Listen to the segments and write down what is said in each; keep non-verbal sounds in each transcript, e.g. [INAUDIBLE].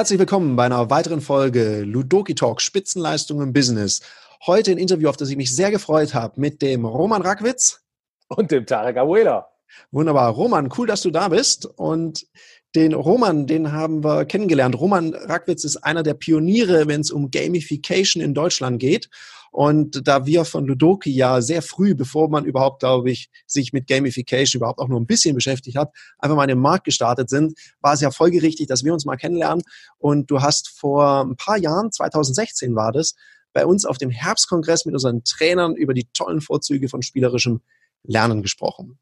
Herzlich willkommen bei einer weiteren Folge Ludoki Talk Spitzenleistung im Business. Heute ein Interview, auf das ich mich sehr gefreut habe, mit dem Roman Rackwitz und dem Tarek Abuela. Wunderbar. Roman, cool, dass du da bist. Und den Roman, den haben wir kennengelernt. Roman Rackwitz ist einer der Pioniere, wenn es um Gamification in Deutschland geht. Und da wir von Ludoki ja sehr früh, bevor man überhaupt, glaube ich, sich mit Gamification überhaupt auch nur ein bisschen beschäftigt hat, einfach mal in den Markt gestartet sind, war es ja folgerichtig, dass wir uns mal kennenlernen. Und du hast vor ein paar Jahren, 2016 war das, bei uns auf dem Herbstkongress mit unseren Trainern über die tollen Vorzüge von spielerischem Lernen gesprochen.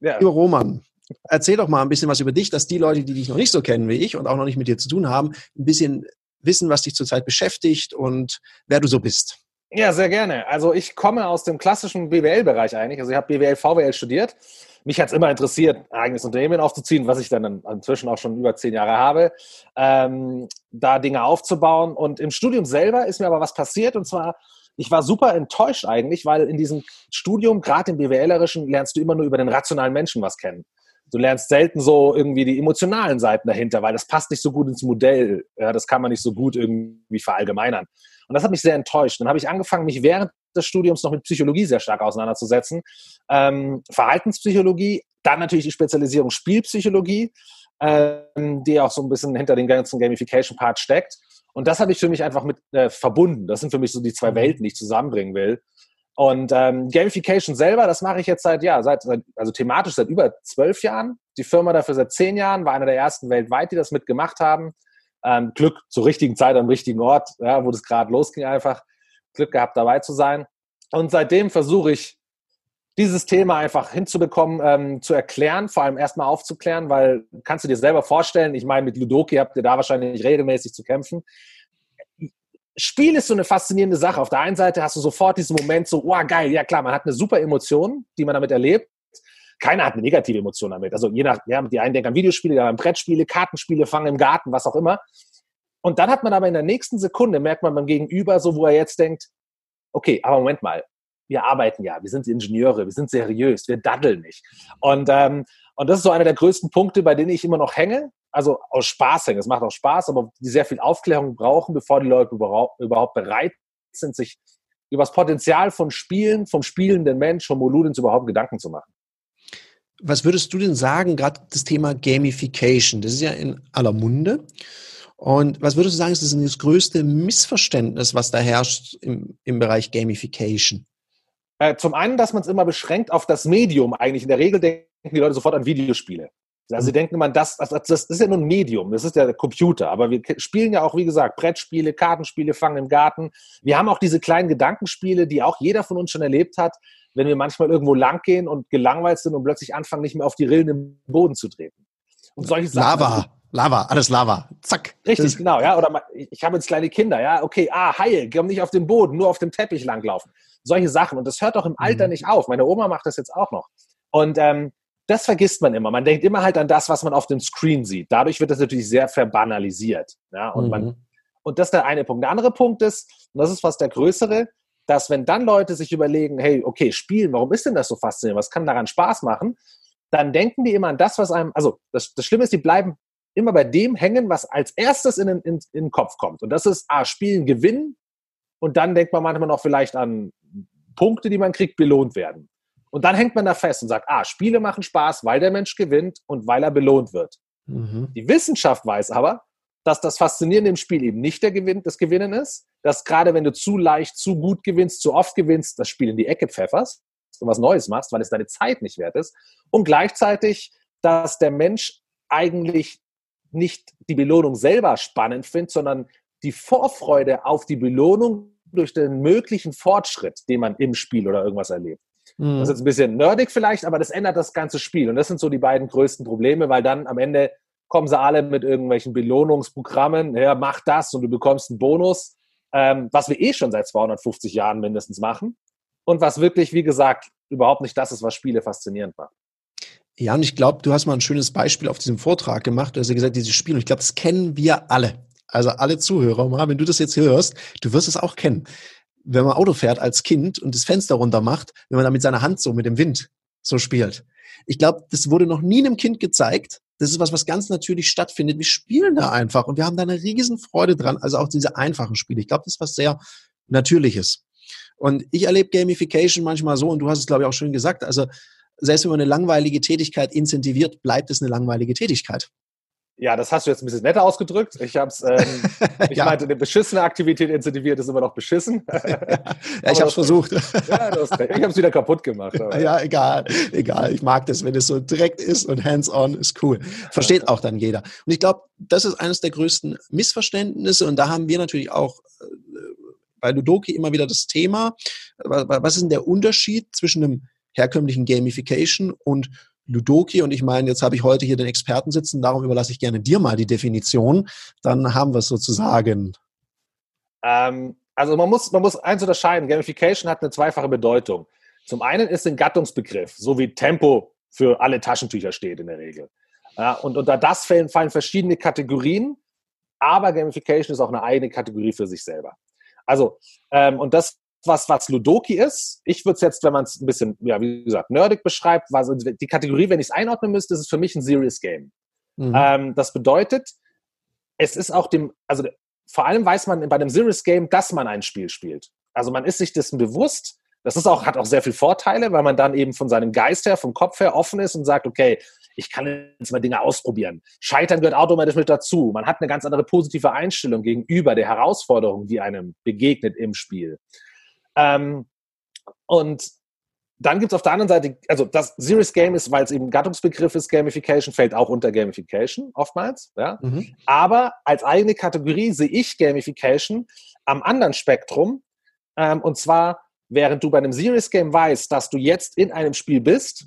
Ja. Lieber Roman, erzähl doch mal ein bisschen was über dich, dass die Leute, die dich noch nicht so kennen wie ich und auch noch nicht mit dir zu tun haben, ein bisschen wissen, was dich zurzeit beschäftigt und wer du so bist. Ja, sehr gerne. Also ich komme aus dem klassischen BWL-Bereich eigentlich. Also ich habe BWL, VWL studiert. Mich hat es immer interessiert, ein eigenes Unternehmen aufzuziehen, was ich dann inzwischen auch schon über zehn Jahre habe, ähm, da Dinge aufzubauen. Und im Studium selber ist mir aber was passiert. Und zwar, ich war super enttäuscht eigentlich, weil in diesem Studium, gerade im BWLerischen, lernst du immer nur über den rationalen Menschen was kennen. Du lernst selten so irgendwie die emotionalen Seiten dahinter, weil das passt nicht so gut ins Modell. Ja, das kann man nicht so gut irgendwie verallgemeinern. Und das hat mich sehr enttäuscht. Dann habe ich angefangen, mich während des Studiums noch mit Psychologie sehr stark auseinanderzusetzen. Ähm, Verhaltenspsychologie, dann natürlich die Spezialisierung Spielpsychologie, ähm, die auch so ein bisschen hinter den ganzen Gamification-Part steckt. Und das habe ich für mich einfach mit äh, verbunden. Das sind für mich so die zwei mhm. Welten, die ich zusammenbringen will. Und ähm, Gamification selber, das mache ich jetzt seit, ja, seit, also thematisch seit über zwölf Jahren. Die Firma dafür seit zehn Jahren, war einer der ersten weltweit, die das mitgemacht haben ähm, Glück zur richtigen Zeit am richtigen Ort, ja, wo das gerade losging einfach. Glück gehabt, dabei zu sein. Und seitdem versuche ich, dieses Thema einfach hinzubekommen, ähm, zu erklären, vor allem erstmal aufzuklären, weil kannst du dir selber vorstellen, ich meine, mit Ludoki habt ihr da wahrscheinlich regelmäßig zu kämpfen. Spiel ist so eine faszinierende Sache. Auf der einen Seite hast du sofort diesen Moment so, oh geil, ja klar, man hat eine super Emotion, die man damit erlebt keiner hat eine negative Emotion damit. Also je nach, ja, die einen denken an Videospiele, die anderen an Brettspiele, Kartenspiele, Fangen im Garten, was auch immer. Und dann hat man aber in der nächsten Sekunde, merkt man beim Gegenüber so, wo er jetzt denkt, okay, aber Moment mal, wir arbeiten ja, wir sind Ingenieure, wir sind seriös, wir daddeln nicht. Und, ähm, und das ist so einer der größten Punkte, bei denen ich immer noch hänge. Also aus Spaß hängen. Es macht auch Spaß, aber die sehr viel Aufklärung brauchen, bevor die Leute überhaupt bereit sind, sich über das Potenzial von Spielen, vom spielenden Mensch, vom Moludens überhaupt Gedanken zu machen. Was würdest du denn sagen, gerade das Thema Gamification? Das ist ja in aller Munde. Und was würdest du sagen, ist das, das größte Missverständnis, was da herrscht im, im Bereich Gamification? Äh, zum einen, dass man es immer beschränkt auf das Medium eigentlich. In der Regel denken die Leute sofort an Videospiele. Also sie mhm. denken immer, das, das, das ist ja nur ein Medium, das ist ja der Computer. Aber wir spielen ja auch, wie gesagt, Brettspiele, Kartenspiele, Fangen im Garten. Wir haben auch diese kleinen Gedankenspiele, die auch jeder von uns schon erlebt hat, wenn wir manchmal irgendwo langgehen und gelangweilt sind und plötzlich anfangen, nicht mehr auf die Rillen im Boden zu treten. Und solche Sachen. Lava. Lava, alles Lava. Zack. Richtig, genau, ja. Oder ich habe jetzt kleine Kinder, ja. Okay, ah, heil, komm nicht auf den Boden, nur auf dem Teppich langlaufen. Solche Sachen. Und das hört doch im Alter mhm. nicht auf. Meine Oma macht das jetzt auch noch. Und ähm, das vergisst man immer. Man denkt immer halt an das, was man auf dem Screen sieht. Dadurch wird das natürlich sehr verbanalisiert. Ja, und, mhm. man, und das ist der eine Punkt. Der andere Punkt ist, und das ist fast der größere, dass wenn dann Leute sich überlegen, hey, okay, spielen, warum ist denn das so faszinierend? Was kann daran Spaß machen? Dann denken die immer an das, was einem, also das, das Schlimme ist, die bleiben immer bei dem hängen, was als erstes in den, in, in den Kopf kommt. Und das ist, ah, spielen, gewinnen. Und dann denkt man manchmal noch vielleicht an Punkte, die man kriegt, belohnt werden. Und dann hängt man da fest und sagt, ah, Spiele machen Spaß, weil der Mensch gewinnt und weil er belohnt wird. Mhm. Die Wissenschaft weiß aber, dass das Faszinierende im Spiel eben nicht der Gewinn, das Gewinnen ist, dass gerade wenn du zu leicht, zu gut gewinnst, zu oft gewinnst, das Spiel in die Ecke pfefferst und was Neues machst, weil es deine Zeit nicht wert ist. Und gleichzeitig, dass der Mensch eigentlich nicht die Belohnung selber spannend findet, sondern die Vorfreude auf die Belohnung durch den möglichen Fortschritt, den man im Spiel oder irgendwas erlebt. Mhm. Das ist jetzt ein bisschen nerdig vielleicht, aber das ändert das ganze Spiel. Und das sind so die beiden größten Probleme, weil dann am Ende kommen sie alle mit irgendwelchen Belohnungsprogrammen, ja, mach das und du bekommst einen Bonus, ähm, was wir eh schon seit 250 Jahren mindestens machen und was wirklich, wie gesagt, überhaupt nicht das ist, was Spiele faszinierend macht. Ja, und ich glaube, du hast mal ein schönes Beispiel auf diesem Vortrag gemacht. Du hast ja gesagt, dieses Spiel, und ich glaube, das kennen wir alle. Also alle Zuhörer, mal, wenn du das jetzt hörst, du wirst es auch kennen. Wenn man Auto fährt als Kind und das Fenster runter macht, wenn man da mit seiner Hand so mit dem Wind so spielt. Ich glaube, das wurde noch nie einem Kind gezeigt, Das ist was, was ganz natürlich stattfindet. Wir spielen da einfach und wir haben da eine riesen Freude dran. Also auch diese einfachen Spiele. Ich glaube, das ist was sehr Natürliches. Und ich erlebe Gamification manchmal so, und du hast es, glaube ich, auch schön gesagt, also selbst wenn man eine langweilige Tätigkeit incentiviert, bleibt es eine langweilige Tätigkeit. Ja, das hast du jetzt ein bisschen netter ausgedrückt. Ich habe es, ähm, [LAUGHS] ich ja. meinte, eine beschissene Aktivität incentiviert ist immer noch beschissen. [LAUGHS] ja, ich habe es versucht. ja, recht. Ich habe es wieder kaputt gemacht. Aber. Ja, egal, egal. Ich mag das, wenn es so direkt ist und hands-on ist cool. Versteht auch dann jeder. Und ich glaube, das ist eines der größten Missverständnisse. Und da haben wir natürlich auch äh, bei Ludoki immer wieder das Thema. Was ist denn der Unterschied zwischen einem herkömmlichen Gamification und Ludoki. Und ich meine, jetzt habe ich heute hier den Experten sitzen, darum überlasse ich gerne dir mal die Definition. Dann haben wir es sozusagen. Ähm, also man muss, man muss eins unterscheiden. Gamification hat eine zweifache Bedeutung. Zum einen ist ein Gattungsbegriff, so wie Tempo für alle Taschentücher steht in der Regel. Ja, und unter das fallen, fallen verschiedene Kategorien, aber Gamification ist auch eine eigene Kategorie für sich selber. Also, ähm, und das was, was Ludoki ist. Ich würde es jetzt, wenn man es ein bisschen, ja, wie gesagt, nerdig beschreibt, was die Kategorie, wenn ich es einordnen müsste, ist es für mich ein Serious Game. Mhm. Ähm, das bedeutet, es ist auch dem, also vor allem weiß man bei einem Serious Game, dass man ein Spiel spielt. Also man ist sich dessen bewusst. Das ist auch, hat auch sehr viele Vorteile, weil man dann eben von seinem Geist her, vom Kopf her offen ist und sagt, okay, ich kann jetzt mal Dinge ausprobieren. Scheitern gehört automatisch mit dazu. Man hat eine ganz andere positive Einstellung gegenüber der Herausforderung, die einem begegnet im Spiel. Ähm, und dann gibt es auf der anderen Seite, also das Serious Game ist, weil es eben Gattungsbegriff ist, Gamification fällt auch unter Gamification oftmals. Ja? Mhm. Aber als eigene Kategorie sehe ich Gamification am anderen Spektrum. Ähm, und zwar, während du bei einem Serious Game weißt, dass du jetzt in einem Spiel bist,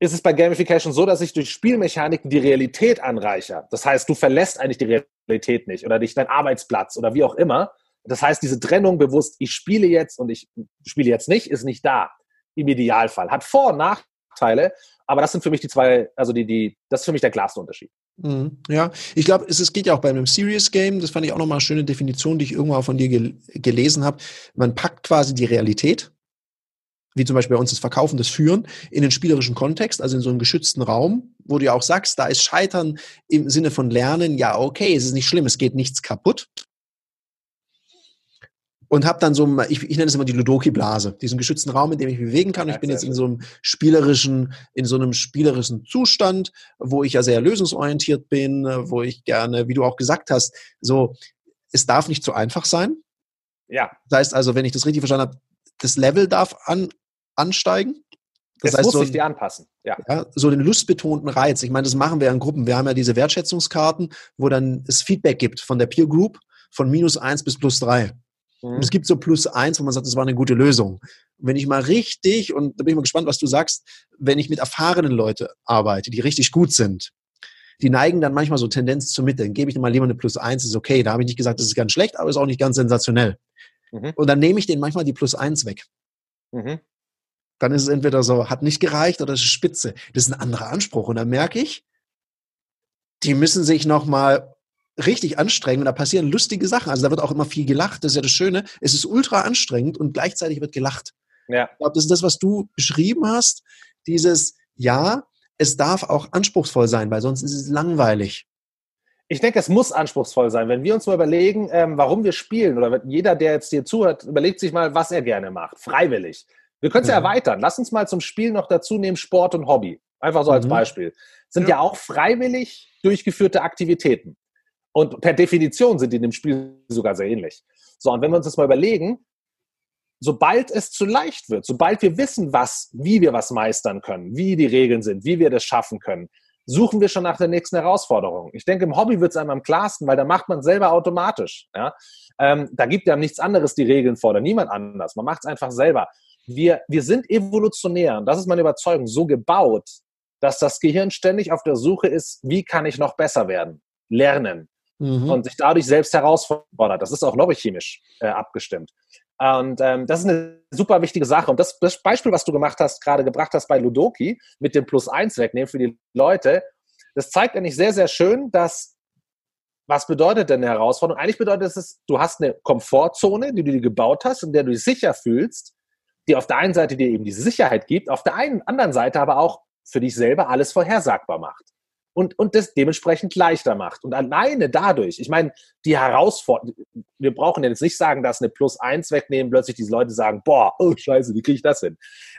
ist es bei Gamification so, dass ich durch Spielmechaniken die Realität anreicher. Das heißt, du verlässt eigentlich die Realität nicht oder nicht deinen Arbeitsplatz oder wie auch immer, das heißt, diese Trennung bewusst, ich spiele jetzt und ich spiele jetzt nicht, ist nicht da. Im Idealfall. Hat Vor- und Nachteile, aber das sind für mich die zwei, also die, die, das ist für mich der klarste Unterschied. Mhm. Ja, ich glaube, es, es, geht ja auch bei einem Serious Game, das fand ich auch nochmal eine schöne Definition, die ich irgendwann von dir gel gelesen habe. Man packt quasi die Realität, wie zum Beispiel bei uns das Verkaufen, das Führen, in den spielerischen Kontext, also in so einem geschützten Raum, wo du ja auch sagst, da ist Scheitern im Sinne von Lernen, ja, okay, es ist nicht schlimm, es geht nichts kaputt und habe dann so, ich, ich nenne es immer die Ludoki-Blase, diesen geschützten Raum, in dem ich mich bewegen kann. Ich bin jetzt in so einem spielerischen, in so einem spielerischen Zustand, wo ich ja sehr lösungsorientiert bin, wo ich gerne, wie du auch gesagt hast, so, es darf nicht zu einfach sein. Ja. Das heißt also, wenn ich das richtig verstanden habe, das Level darf an, ansteigen. Das es heißt, muss so, sich dir anpassen. Ja. ja. So den lustbetonten Reiz. Ich meine, das machen wir ja in Gruppen. Wir haben ja diese Wertschätzungskarten, wo dann es Feedback gibt von der Peer Group von minus eins bis plus drei. Mhm. Es gibt so plus eins, wo man sagt, das war eine gute Lösung. Und wenn ich mal richtig, und da bin ich mal gespannt, was du sagst, wenn ich mit erfahrenen Leuten arbeite, die richtig gut sind, die neigen dann manchmal so Tendenz zur Mitte. Dann gebe ich mal lieber eine plus eins, ist okay. Da habe ich nicht gesagt, das ist ganz schlecht, aber ist auch nicht ganz sensationell. Mhm. Und dann nehme ich denen manchmal die plus eins weg. Mhm. Dann ist es entweder so, hat nicht gereicht oder es ist spitze. Das ist ein anderer Anspruch. Und dann merke ich, die müssen sich nochmal richtig anstrengend und da passieren lustige Sachen. Also da wird auch immer viel gelacht. Das ist ja das Schöne. Es ist ultra anstrengend und gleichzeitig wird gelacht. Ja. Ich glaube, das ist das, was du beschrieben hast. Dieses, ja, es darf auch anspruchsvoll sein, weil sonst ist es langweilig. Ich denke, es muss anspruchsvoll sein. Wenn wir uns mal überlegen, ähm, warum wir spielen, oder jeder, der jetzt dir zuhört, überlegt sich mal, was er gerne macht. Freiwillig. Wir können es ja. ja. erweitern. Lass uns mal zum Spiel noch dazu nehmen, Sport und Hobby. Einfach so als mhm. Beispiel. Sind ja. ja auch freiwillig durchgeführte Aktivitäten. Und per Definition sind die in dem Spiel sogar sehr ähnlich. So, und wenn wir uns das mal überlegen, sobald es zu leicht wird, sobald wir wissen, was, wie wir was meistern können, wie die Regeln sind, wie wir das schaffen können, suchen wir schon nach der nächsten Herausforderung. Ich denke, im Hobby wird es einem am klarsten, weil da macht man selber automatisch. Ja? Ähm, da gibt ja nichts anderes die Regeln vor oder niemand anders. Man macht es einfach selber. Wir, wir sind evolutionär, und das ist meine Überzeugung, so gebaut, dass das Gehirn ständig auf der Suche ist, wie kann ich noch besser werden? Lernen mhm. und sich dadurch selbst herausfordert. Das ist auch lobbychemisch äh, abgestimmt. Und ähm, das ist eine super wichtige Sache. Und das, das Beispiel, was du gemacht hast, gerade gebracht hast bei Ludoki, mit dem Plus eins wegnehmen für die Leute, das zeigt eigentlich sehr, sehr schön, dass was bedeutet denn eine Herausforderung? Eigentlich bedeutet es, du hast eine Komfortzone, die du dir gebaut hast, in der du dich sicher fühlst, die auf der einen Seite dir eben diese Sicherheit gibt, auf der einen anderen Seite aber auch für dich selber alles vorhersagbar macht und, und das dementsprechend leichter macht. Und alleine dadurch, ich meine, die Herausforderung, wir brauchen jetzt nicht sagen, dass eine Plus eins wegnehmen, plötzlich diese Leute sagen, boah, oh scheiße, wie kriege ich das hin?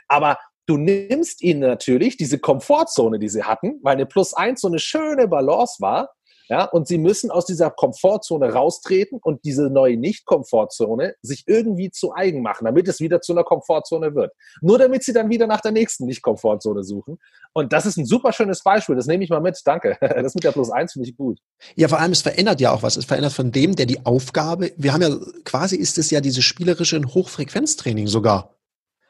Aber du nimmst ihnen natürlich diese Komfortzone, die sie hatten, weil eine Plus eins so eine schöne Balance war, ja, und sie müssen aus dieser Komfortzone raustreten und diese neue Nicht-Komfortzone sich irgendwie zu eigen machen, damit es wieder zu einer Komfortzone wird. Nur damit sie dann wieder nach der nächsten Nicht-Komfortzone suchen. Und das ist ein super schönes Beispiel. Das nehme ich mal mit. Danke. [LAUGHS] Das mit der Plus eins finde ich gut. Ja, vor allem, es verändert ja auch was. Es verändert von dem, der die Aufgabe, wir haben ja, quasi ist es ja dieses spielerische Hochfrequenztraining sogar.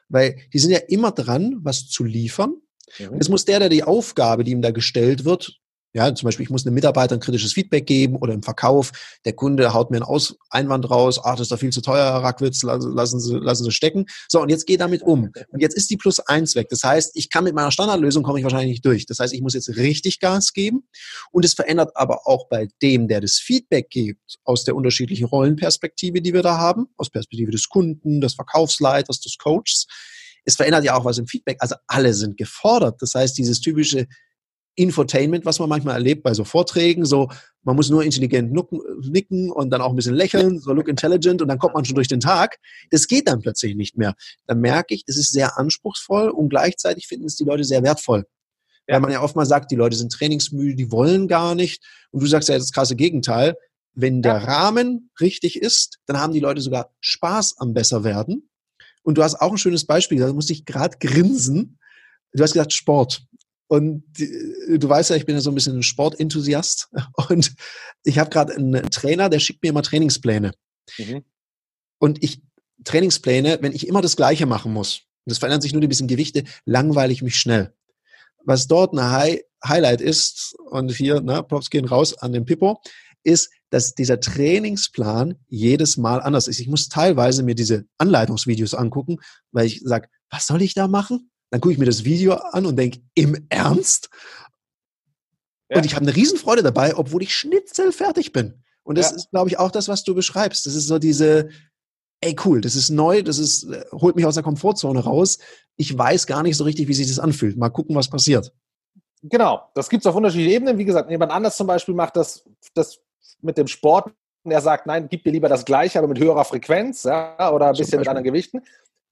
Weil die sind ja immer dran, was zu liefern. Mhm. Jetzt muss der, der die Aufgabe, die ihm da gestellt wird, ja, zum Beispiel, ich muss einem Mitarbeiter ein kritisches Feedback geben oder im Verkauf, der Kunde haut mir einen Aus Einwand raus, ach, das ist doch viel zu teuer, Herr Rackwitz, lassen Sie, lassen Sie stecken. So, und jetzt geht damit um. Und jetzt ist die Plus eins weg. Das heißt, ich kann mit meiner Standardlösung komme ich wahrscheinlich nicht durch. Das heißt, ich muss jetzt richtig Gas geben. Und es verändert aber auch bei dem, der das Feedback gibt, aus der unterschiedlichen Rollenperspektive, die wir da haben, aus Perspektive des Kunden, des Verkaufsleiters, des Coaches. Es verändert ja auch was im Feedback. Also alle sind gefordert. Das heißt, dieses typische Infotainment, was man manchmal erlebt bei so Vorträgen, so man muss nur intelligent nicken und dann auch ein bisschen lächeln, so look intelligent und dann kommt man schon durch den Tag. Das geht dann plötzlich nicht mehr. Dann merke ich, das ist sehr anspruchsvoll und gleichzeitig finden es die Leute sehr wertvoll. Ja. Weil man ja oft mal sagt, die Leute sind trainingsmüde, die wollen gar nicht. Und du sagst ja das krasse Gegenteil. Wenn der ja. Rahmen richtig ist, dann haben die Leute sogar Spaß am besser werden. Und du hast auch ein schönes Beispiel, da muss ich gerade grinsen. Du hast gesagt Sport. Und du weißt ja, ich bin ja so ein bisschen ein Sportenthusiast. [LAUGHS] Und ich habe gerade einen Trainer, der schickt mir immer Trainingspläne. Mhm. Und ich, Trainingspläne, wenn ich immer das Gleiche machen muss, das verändert sich nur ein bisschen Gewichte, langweile ich mich schnell. Was dort ein High, Highlight ist, und hier, na, Props gehen raus an den Pippo, ist, dass dieser Trainingsplan jedes Mal anders ist. Ich muss teilweise mir diese Anleitungsvideos angucken, weil ich sage, was soll ich da machen? Dann gucke ich mir das Video an und denke, im Ernst? Ja. Und ich habe eine Riesenfreude dabei, obwohl ich schnitzelfertig bin. Und das ja. ist, glaube ich, auch das, was du beschreibst. Das ist so diese, ey cool, das ist neu, das ist, äh, holt mich aus der Komfortzone raus. Ich weiß gar nicht so richtig, wie sich das anfühlt. Mal gucken, was passiert. Genau, das gibt es auf unterschiedlichen Ebenen. Wie gesagt, jemand anders zum Beispiel macht das, das mit dem Sport. Er sagt, nein, gib dir lieber das Gleiche, aber mit höherer Frequenz ja, oder ein bisschen mit anderen Gewichten.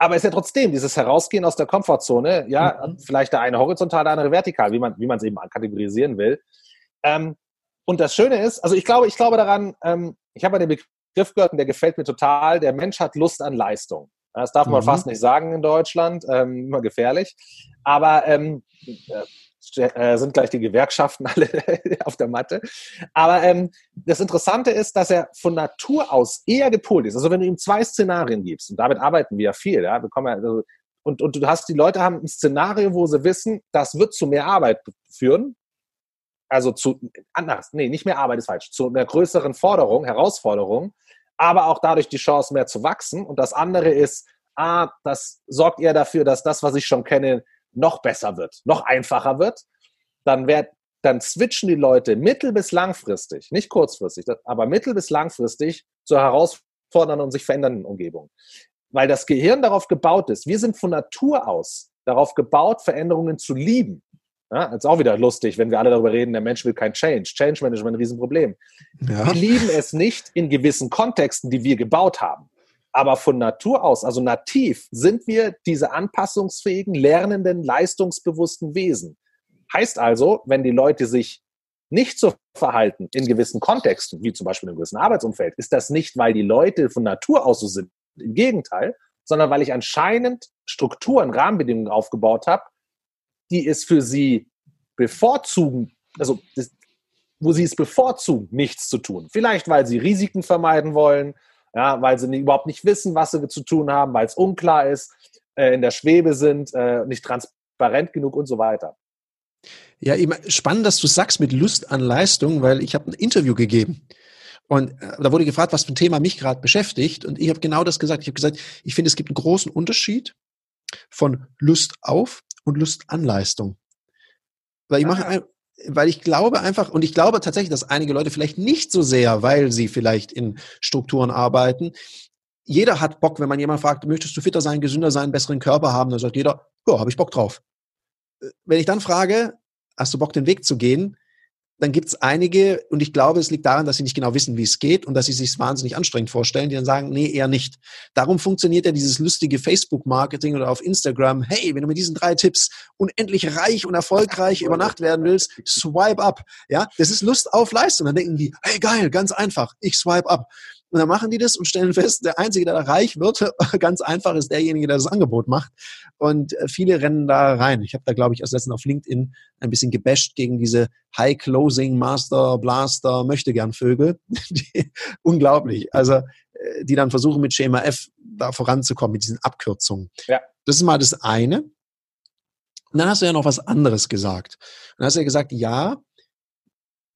Aber es ist ja trotzdem dieses Herausgehen aus der Komfortzone, ja, mhm. vielleicht der eine horizontal, der andere vertikal, wie man wie man es eben kategorisieren will. Ähm, und das Schöne ist, also ich glaube, ich glaube daran, ähm, ich habe den Begriff gehört und der gefällt mir total, der Mensch hat Lust an Leistung. Das darf man mhm. fast nicht sagen in Deutschland, ähm, immer gefährlich. Aber ähm, äh, sind gleich die Gewerkschaften [LAUGHS] alle auf der Matte. Aber ähm, das Interessante ist, dass er von Natur aus eher gepolt ist. Also wenn du ihm zwei Szenarien gibst, und damit arbeiten wir ja viel, ja, bekommen ja, also, und, und du hast, die Leute haben ein Szenario, wo sie wissen, das wird zu mehr Arbeit führen. Also zu, anders, nee, nicht mehr Arbeit ist falsch, zu einer größeren Forderung, Herausforderung, aber auch dadurch die Chance mehr zu wachsen. Und das andere ist, ah, das sorgt eher dafür, dass das, was ich schon kenne, noch besser wird, noch einfacher wird, dann, wird, dann switchen die Leute mittel- bis langfristig, nicht kurzfristig, aber mittel- bis langfristig zur herausfordernden und sich verändernden Umgebung. Weil das Gehirn darauf gebaut ist. Wir sind von Natur aus darauf gebaut, Veränderungen zu lieben. Ja, ist auch wieder lustig, wenn wir alle darüber reden, der Mensch will kein Change. Change Management ein Riesenproblem. Ja. Wir lieben es nicht in gewissen Kontexten, die wir gebaut haben. Aber von Natur aus, also nativ, sind wir diese anpassungsfähigen, lernenden, leistungsbewussten Wesen. Heißt also, wenn die Leute sich nicht so verhalten in gewissen Kontexten, wie zum Beispiel einem gewissen Arbeitsumfeld, ist das nicht, weil die Leute von Natur aus so sind. Im Gegenteil, sondern weil ich anscheinend Strukturen, Rahmenbedingungen aufgebaut habe, die es für sie bevorzugen, also wo sie es bevorzugen, nichts zu tun. Vielleicht, weil sie Risiken vermeiden wollen, ja, weil sie überhaupt nicht wissen, was sie zu tun haben, weil es unklar ist, äh, in der Schwebe sind, äh, nicht transparent genug und so weiter. Ja, spannend, dass du sagst mit Lust an Leistung, weil ich habe ein Interview gegeben. Und äh, da wurde gefragt, was für ein Thema mich gerade beschäftigt. Und ich habe genau das gesagt. Ich habe gesagt, ich finde, es gibt einen großen Unterschied von Lust auf und Lust an Leistung. Weil ich mache, ah weil ich glaube einfach, und ich glaube tatsächlich, dass einige Leute vielleicht nicht so sehr, weil sie vielleicht in Strukturen arbeiten. Jeder hat Bock, wenn man jemand fragt, möchtest du fitter sein, gesünder sein, besseren Körper haben, dann sagt jeder, ja, habe ich Bock drauf. wenn ich dann frage, hast du Bock, den Weg zu gehen? Dann gibt es einige, und ich glaube, es liegt daran, dass sie nicht genau wissen, wie es geht und dass sie sich wahnsinnig anstrengend vorstellen, die dann sagen, nee, eher nicht. Darum funktioniert ja dieses lustige Facebook-Marketing oder auf Instagram, hey, wenn du mit diesen drei Tipps unendlich reich und erfolgreich über Nacht werden willst, swipe up. Ja, das ist Lust auf Leistung. Dann denken die, hey, geil, ganz einfach, ich swipe up. Und dann machen die das und stellen fest, der Einzige, der da reich wird, [LAUGHS] ganz einfach, ist derjenige, der das Angebot macht. Und äh, viele rennen da rein. Ich habe da, glaube ich, erst letztens auf LinkedIn ein bisschen gebasht gegen diese High Closing Master Blaster möchte gern Vögel. [LAUGHS] unglaublich. Also, äh, die dann versuchen mit Schema F da voranzukommen, mit diesen Abkürzungen. Ja. Das ist mal das eine. Und dann hast du ja noch was anderes gesagt. Und dann hast du ja gesagt, ja,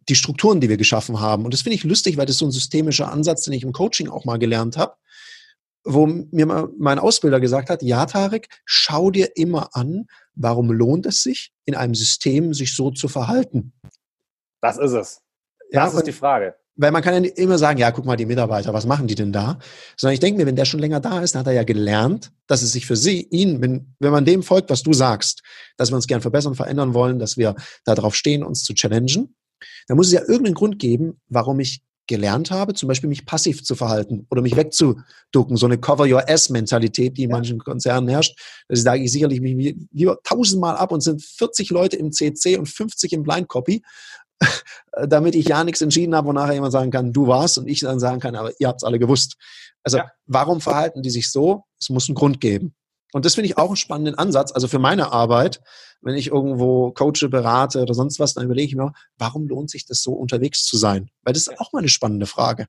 die Strukturen, die wir geschaffen haben. Und das finde ich lustig, weil das so ein systemischer Ansatz, den ich im Coaching auch mal gelernt habe, wo mir mein Ausbilder gesagt hat, ja, Tarek, schau dir immer an, warum lohnt es sich, in einem System sich so zu verhalten. Das ist es. Das ja, ist die Frage. Weil man kann ja immer sagen, ja, guck mal, die Mitarbeiter, was machen die denn da? Sondern ich denke mir, wenn der schon länger da ist, dann hat er ja gelernt, dass es sich für sie, ihn, wenn, wenn man dem folgt, was du sagst, dass wir uns gern verbessern, verändern wollen, dass wir darauf stehen, uns zu challengen, da muss es ja irgendeinen Grund geben, warum ich gelernt habe, zum Beispiel mich passiv zu verhalten oder mich wegzuducken. So eine Cover-Your-Ass-Mentalität, die in ja. manchen Konzernen herrscht. Da sage ich sicherlich mich lieber tausendmal ab und sind 40 Leute im CC und 50 im Blind Copy, [LAUGHS] damit ich ja nichts entschieden habe, wo nachher jemand sagen kann, du warst und ich dann sagen kann, aber ihr habt es alle gewusst. Also ja. warum verhalten die sich so? Es muss einen Grund geben. Und das finde ich auch einen spannenden Ansatz. Also für meine Arbeit, wenn ich irgendwo coache, berate oder sonst was, dann überlege ich mir, warum lohnt sich das so unterwegs zu sein? Weil das ist auch mal eine spannende Frage.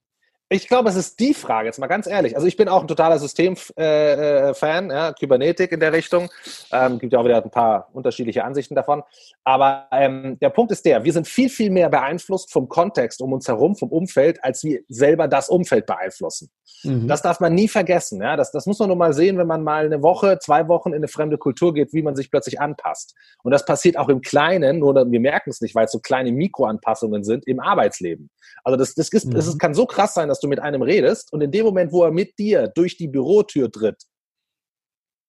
Ich glaube, es ist die Frage, jetzt mal ganz ehrlich. Also ich bin auch ein totaler Systemfan, äh, äh ja, Kybernetik in der Richtung. Ähm, gibt ja auch wieder ein paar unterschiedliche Ansichten davon. Aber ähm, der Punkt ist der, wir sind viel, viel mehr beeinflusst vom Kontext um uns herum, vom Umfeld, als wir selber das Umfeld beeinflussen. Mhm. Das darf man nie vergessen. Ja? Das, das muss man nur mal sehen, wenn man mal eine Woche, zwei Wochen in eine fremde Kultur geht, wie man sich plötzlich anpasst. Und das passiert auch im Kleinen, nur wir merken es nicht, weil es so kleine Mikroanpassungen sind im Arbeitsleben. Also das, das, ist, mhm. das kann so krass sein, dass du mit einem redest und in dem Moment, wo er mit dir durch die Bürotür tritt,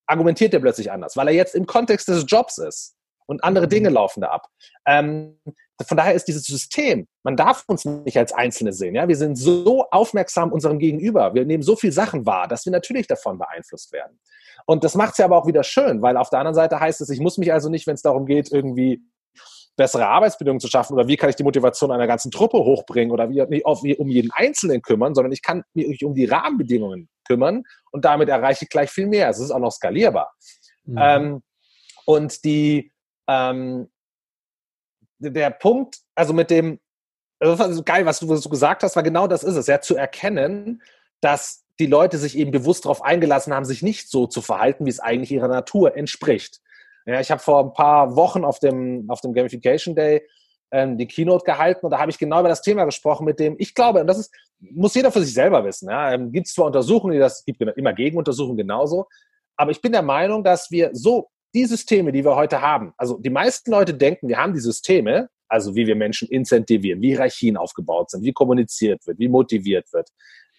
argumentiert er plötzlich anders, weil er jetzt im Kontext des Jobs ist und andere mhm. Dinge laufen da ab. Ähm, von daher ist dieses System, man darf uns nicht als Einzelne sehen. Ja? Wir sind so aufmerksam unserem Gegenüber, wir nehmen so viele Sachen wahr, dass wir natürlich davon beeinflusst werden. Und das macht es ja aber auch wieder schön, weil auf der anderen Seite heißt es, ich muss mich also nicht, wenn es darum geht, irgendwie bessere Arbeitsbedingungen zu schaffen oder wie kann ich die Motivation einer ganzen Truppe hochbringen oder wie, nicht auf, um jeden Einzelnen kümmern, sondern ich kann mich um die Rahmenbedingungen kümmern und damit erreiche ich gleich viel mehr. Es ist auch noch skalierbar. Mhm. Ähm, und die, ähm, der Punkt, also mit dem, also geil, was du, was du gesagt hast, war genau das ist es, ja, zu erkennen, dass die Leute sich eben bewusst darauf eingelassen haben, sich nicht so zu verhalten, wie es eigentlich ihrer Natur entspricht. Ja, ich habe vor ein paar Wochen auf dem, auf dem Gamification Day ähm, die Keynote gehalten und da habe ich genau über das Thema gesprochen, mit dem ich glaube, und das ist, muss jeder für sich selber wissen. Ja, ähm, gibt es zwar Untersuchungen, die das gibt immer Gegenuntersuchungen genauso, aber ich bin der Meinung, dass wir so die Systeme, die wir heute haben, also die meisten Leute denken, wir haben die Systeme, also wie wir Menschen incentivieren, wie Hierarchien aufgebaut sind, wie kommuniziert wird, wie motiviert wird.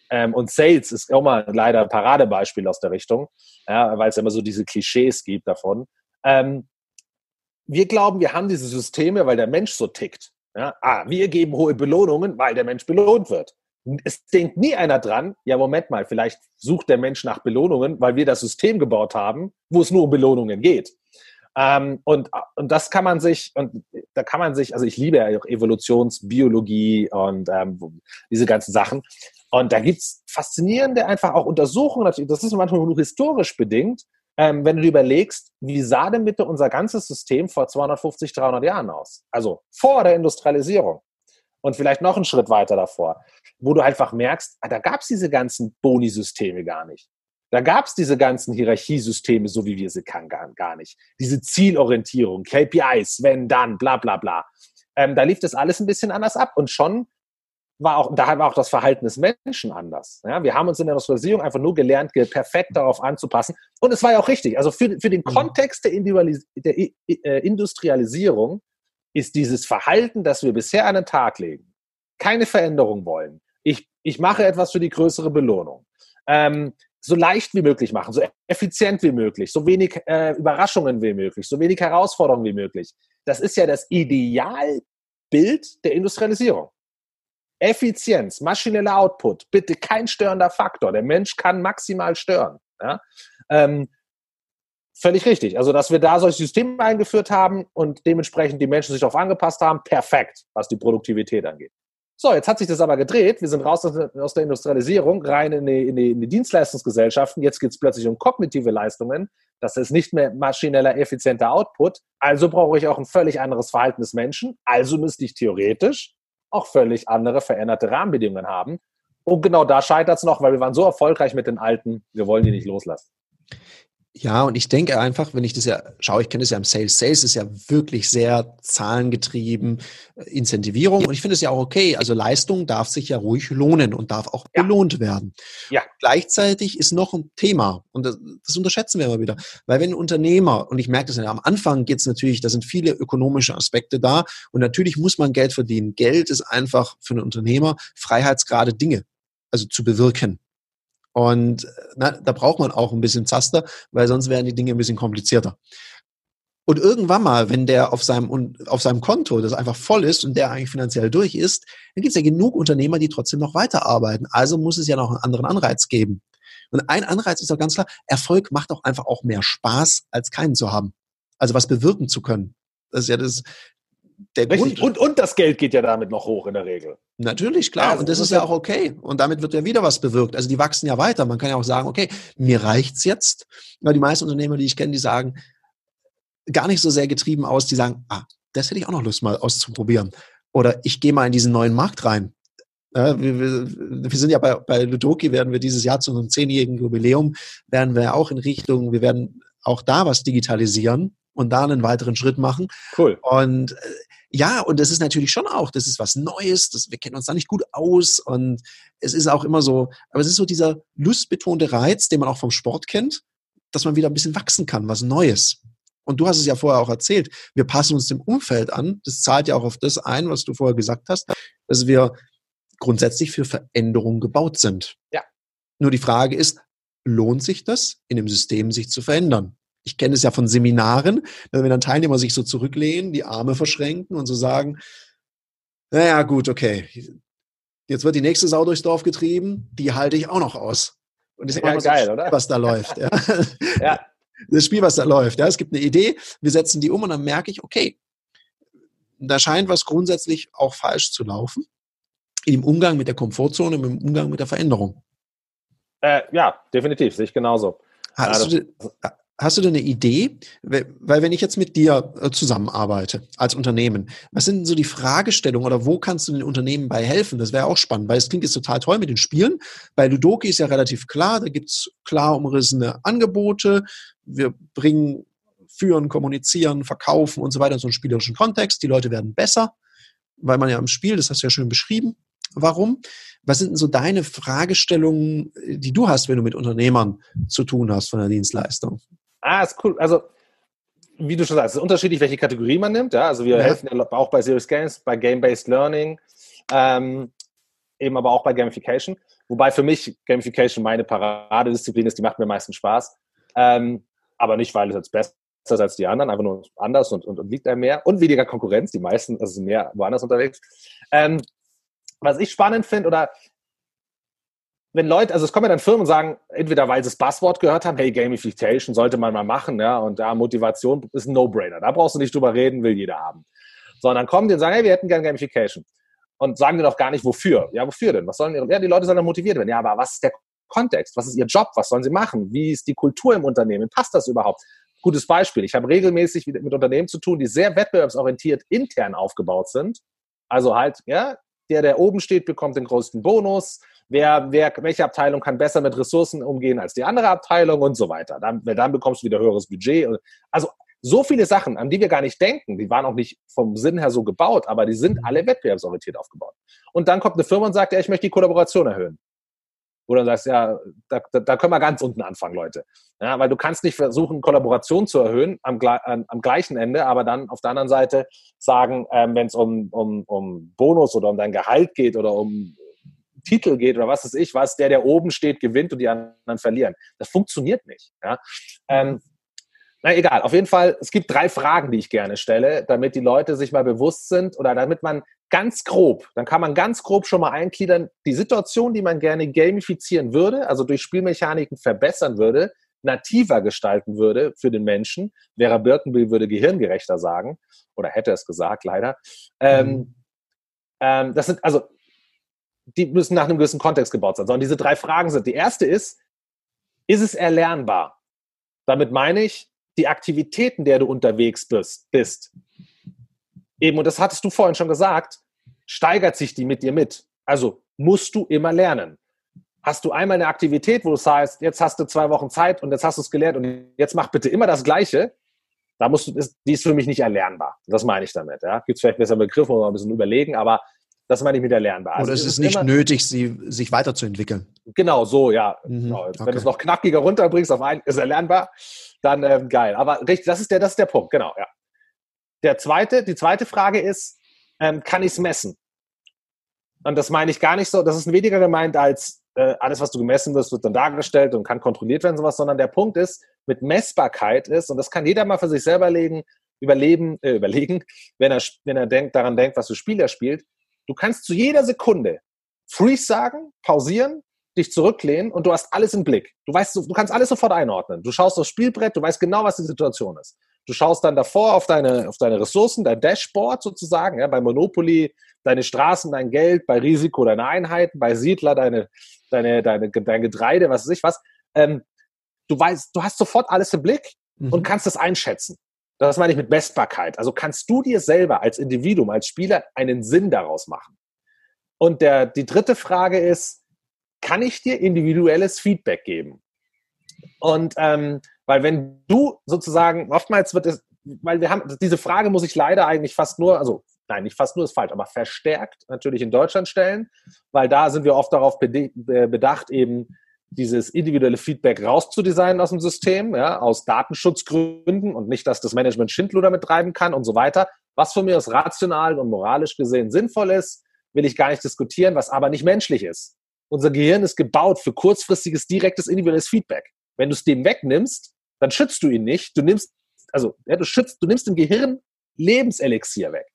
Ähm, und Sales ist auch mal leider ein Paradebeispiel aus der Richtung, ja, weil es immer so diese Klischees gibt davon. Ähm, wir glauben, wir haben diese Systeme, weil der Mensch so tickt. Ja? Ah, wir geben hohe Belohnungen, weil der Mensch belohnt wird. Es denkt nie einer dran, ja, Moment mal, vielleicht sucht der Mensch nach Belohnungen, weil wir das System gebaut haben, wo es nur um Belohnungen geht. Ähm, und, und das kann man sich, und da kann man sich, also ich liebe ja auch Evolutionsbiologie und ähm, diese ganzen Sachen. Und da gibt's faszinierende einfach auch Untersuchungen, das ist manchmal nur historisch bedingt, ähm, wenn du dir überlegst, wie sah denn bitte unser ganzes System vor 250, 300 Jahren aus? Also vor der Industrialisierung und vielleicht noch einen Schritt weiter davor, wo du einfach merkst, ah, da gab es diese ganzen Boni-Systeme gar nicht. Da gab es diese ganzen Hierarchiesysteme, so wie wir sie kennen, gar, nicht. Diese Zielorientierung, KPIs, wenn, dann, bla bla bla. Ähm, da lief das alles ein bisschen anders ab und schon war auch, da war auch das Verhalten des Menschen anders. Ja, wir haben uns in der Industrialisierung einfach nur gelernt, perfekt darauf anzupassen. Und es war ja auch richtig. Also für, für den mhm. Kontext der, der äh, Industrialisierung ist dieses Verhalten, das wir bisher an den Tag legen, keine Veränderung wollen. Ich, ich mache etwas für die größere Belohnung. Ähm, so leicht wie möglich machen, so effizient wie möglich, so wenig äh, Überraschungen wie möglich, so wenig Herausforderungen wie möglich. Das ist ja das Idealbild der Industrialisierung. Effizienz, maschineller Output, bitte kein störender Faktor. Der Mensch kann maximal stören. Ja? Ähm, völlig richtig. Also, dass wir da solche Systeme eingeführt haben und dementsprechend die Menschen sich darauf angepasst haben, perfekt, was die Produktivität angeht. So, jetzt hat sich das aber gedreht. Wir sind raus aus der Industrialisierung, rein in die, in die, in die Dienstleistungsgesellschaften. Jetzt geht es plötzlich um kognitive Leistungen. Das ist nicht mehr maschineller, effizienter Output. Also brauche ich auch ein völlig anderes Verhalten des Menschen. Also müsste ich theoretisch auch völlig andere, veränderte Rahmenbedingungen haben. Und genau da scheitert es noch, weil wir waren so erfolgreich mit den alten, wir wollen die nicht loslassen. Ja, und ich denke einfach, wenn ich das ja schaue, ich kenne das ja im Sales. Sales ist ja wirklich sehr zahlengetrieben, äh, Incentivierung. Und ich finde es ja auch okay. Also Leistung darf sich ja ruhig lohnen und darf auch ja. belohnt werden. Ja. Gleichzeitig ist noch ein Thema, und das, das, unterschätzen wir immer wieder, weil wenn ein Unternehmer, und ich merke das ja, am Anfang geht es natürlich, da sind viele ökonomische Aspekte da, und natürlich muss man Geld verdienen. Geld ist einfach für einen Unternehmer Freiheitsgrade Dinge, also zu bewirken. Und na, da braucht man auch ein bisschen Zaster, weil sonst wären die Dinge ein bisschen komplizierter. Und irgendwann mal, wenn der auf seinem, auf seinem Konto das einfach voll ist und der eigentlich finanziell durch ist, dann gibt es ja genug Unternehmer, die trotzdem noch weiterarbeiten. Also muss es ja noch einen anderen Anreiz geben. Und ein Anreiz ist doch ganz klar, Erfolg macht doch einfach auch mehr Spaß, als keinen zu haben. Also was bewirken zu können. Das ist ja das, der Grund. Und, und das Geld geht ja damit noch hoch in der Regel. Natürlich, klar. Also, und das ist ja auch okay. Und damit wird ja wieder was bewirkt. Also die wachsen ja weiter. Man kann ja auch sagen, okay, mir reicht's jetzt. Weil die meisten Unternehmer, die ich kenne, die sagen, gar nicht so sehr getrieben aus, die sagen, ah, das hätte ich auch noch Lust mal auszuprobieren. Oder ich gehe mal in diesen neuen Markt rein. Ja, wir, wir, wir, sind ja bei, bei Ludoki, werden wir dieses Jahr zu unserem zehnjährigen Jubiläum, werden wir auch in Richtung, wir werden auch da was digitalisieren und da einen weiteren Schritt machen. Cool. Und äh, ja, und das ist natürlich schon auch, das ist was Neues, das, wir kennen uns da nicht gut aus und es ist auch immer so, aber es ist so dieser lustbetonte Reiz, den man auch vom Sport kennt, dass man wieder ein bisschen wachsen kann, was Neues. Und du hast es ja vorher auch erzählt, wir passen uns dem Umfeld an. Das zahlt ja auch auf das ein, was du vorher gesagt hast, dass wir grundsätzlich für Veränderungen gebaut sind. Ja. Nur die Frage ist, lohnt sich das, in dem System sich zu verändern? Ich kenne es ja von Seminaren, wenn dann Teilnehmer sich so zurücklehnen, die Arme verschränken und so sagen, naja, gut, okay, jetzt wird die nächste Sau durchs Dorf getrieben, die halte ich auch noch aus. Und das ist ja, geil, so, oder? was da läuft. Ja. [LAUGHS] ja. Das Spiel, was da läuft. Ja. Es gibt eine Idee, wir setzen die um und dann merke ich, okay, da scheint was grundsätzlich auch falsch zu laufen. Im Umgang mit der Komfortzone, im Umgang mit der Veränderung. Äh, ja, definitiv, sehe ich genauso. Hast, du, Hast du denn eine Idee? Weil wenn ich jetzt mit dir äh, zusammenarbeite als Unternehmen, was sind denn so die Fragestellungen oder wo kannst du den Unternehmen bei helfen? Das wäre auch spannend, weil es klingt jetzt total toll mit den Spielen. Bei Ludoki ist ja relativ klar, da gibt's klar umrissene Angebote. Wir bringen, führen, kommunizieren, verkaufen und so weiter in so einen spielerischen Kontext. Die Leute werden besser, weil man ja im Spiel, das hast du ja schön beschrieben, warum. Was sind denn so deine Fragestellungen, die du hast, wenn du mit Unternehmern zu tun hast von der Dienstleistung? Ah, ist cool. Also, wie du schon sagst, es ist unterschiedlich, welche Kategorie man nimmt. Ja? Also wir ja. helfen ja auch bei Serious Games, bei Game-Based Learning, ähm, eben aber auch bei Gamification. Wobei für mich Gamification meine Paradedisziplin ist, die macht mir meistens Spaß. Ähm, aber nicht, weil es jetzt besser ist als die anderen, einfach nur anders und, und, und liegt einem mehr. Und weniger Konkurrenz, die meisten, also sind mehr woanders unterwegs. Ähm, was ich spannend finde, oder wenn Leute, also es kommen ja dann Firmen und sagen, entweder weil sie das Buzzword gehört haben, hey, Gamification sollte man mal machen, ja, und da Motivation ist ein No-Brainer. Da brauchst du nicht drüber reden, will jeder haben. Sondern kommen die und sagen, hey, wir hätten gerne Gamification. Und sagen dir doch gar nicht, wofür. Ja, wofür denn? Was sollen ihre, ja, die Leute sollen dann motiviert werden. Ja, aber was ist der Kontext? Was ist ihr Job? Was sollen sie machen? Wie ist die Kultur im Unternehmen? Passt das überhaupt? Gutes Beispiel. Ich habe regelmäßig mit Unternehmen zu tun, die sehr wettbewerbsorientiert intern aufgebaut sind. Also halt, ja, der, der oben steht, bekommt den größten Bonus wer, wer, welche Abteilung kann besser mit Ressourcen umgehen als die andere Abteilung und so weiter. Dann, dann bekommst du wieder höheres Budget. Also so viele Sachen, an die wir gar nicht denken, die waren auch nicht vom Sinn her so gebaut, aber die sind alle wettbewerbsorientiert aufgebaut. Und dann kommt eine Firma und sagt, ja, ich möchte die Kollaboration erhöhen. Wo dann sagst, ja, da, da, können wir ganz unten anfangen, Leute. Ja, weil du kannst nicht versuchen, Kollaboration zu erhöhen am, am, am gleichen Ende, aber dann auf der anderen Seite sagen, ähm, wenn es um, um, um Bonus oder um dein Gehalt geht oder um Titel geht oder was weiß ich was, der, der oben steht, gewinnt und die anderen verlieren. Das funktioniert nicht. Ja? Ähm, na egal, auf jeden Fall, es gibt drei Fragen, die ich gerne stelle, damit die Leute sich mal bewusst sind oder damit man ganz grob, dann kann man ganz grob schon mal eingliedern, die Situation, die man gerne gamifizieren würde, also durch Spielmechaniken verbessern würde, nativer gestalten würde für den Menschen. Vera Birkenbill würde gehirngerechter sagen, oder hätte es gesagt, leider. Ähm, mhm. ähm, das sind, also, die müssen nach einem gewissen Kontext gebaut sein. Sondern diese drei Fragen sind, die erste ist, ist es erlernbar? Damit meine ich, die Aktivitäten, der du unterwegs bist, bist. Eben, und das hattest du vorhin schon gesagt, steigert sich die mit dir mit. Also musst du immer lernen. Hast du einmal eine Aktivität, wo du sagst, jetzt hast du zwei Wochen Zeit und jetzt hast du es gelernt und jetzt mach bitte immer das Gleiche, da musst du, die ist für mich nicht erlernbar. Das meine ich damit. Ja. Gibt es vielleicht besser Begriffe, muss man ein bisschen überlegen, aber das meine ich mit erlernbar. Also Oder es ist, ist nicht nötig, sie, sich weiterzuentwickeln. Genau, so, ja. Mhm, genau. Wenn okay. du es noch knackiger runterbringst auf einen, ist erlernbar, dann ähm, geil. Aber richtig, das ist der, das ist der Punkt, genau, ja. Der zweite, die zweite Frage ist, ähm, kann ich es messen? Und das meine ich gar nicht so, das ist weniger gemeint als äh, alles, was du gemessen wirst, wird dann dargestellt und kann kontrolliert werden, sowas, sondern der Punkt ist, mit Messbarkeit ist, und das kann jeder mal für sich selber legen, überleben, äh, überlegen, wenn er, wenn er denkt, daran denkt, was für Spiel er spielt. Du kannst zu jeder Sekunde Freeze sagen, pausieren, dich zurücklehnen und du hast alles im Blick. Du weißt, du kannst alles sofort einordnen. Du schaust aufs Spielbrett, du weißt genau, was die Situation ist. Du schaust dann davor auf deine, auf deine Ressourcen, dein Dashboard sozusagen, ja, bei Monopoly deine Straßen, dein Geld, bei Risiko deine Einheiten, bei Siedler deine, deine, deine, dein Getreide, was weiß ich was. Ähm, du weißt, du hast sofort alles im Blick mhm. und kannst das einschätzen. Das meine ich mit Messbarkeit. Also kannst du dir selber als Individuum, als Spieler einen Sinn daraus machen. Und der, die dritte Frage ist, kann ich dir individuelles Feedback geben? Und ähm, weil wenn du sozusagen, oftmals wird es, weil wir haben, diese Frage muss ich leider eigentlich fast nur, also nein, nicht fast nur ist falsch, aber verstärkt natürlich in Deutschland stellen, weil da sind wir oft darauf bedacht, eben dieses individuelle Feedback rauszudesignen aus dem System, ja, aus Datenschutzgründen und nicht, dass das Management Schindluder damit treiben kann und so weiter. Was von mir aus rational und moralisch gesehen sinnvoll ist, will ich gar nicht diskutieren, was aber nicht menschlich ist. Unser Gehirn ist gebaut für kurzfristiges, direktes, individuelles Feedback. Wenn du es dem wegnimmst, dann schützt du ihn nicht. Du nimmst, also ja, du schützt, du nimmst dem Gehirn Lebenselixier weg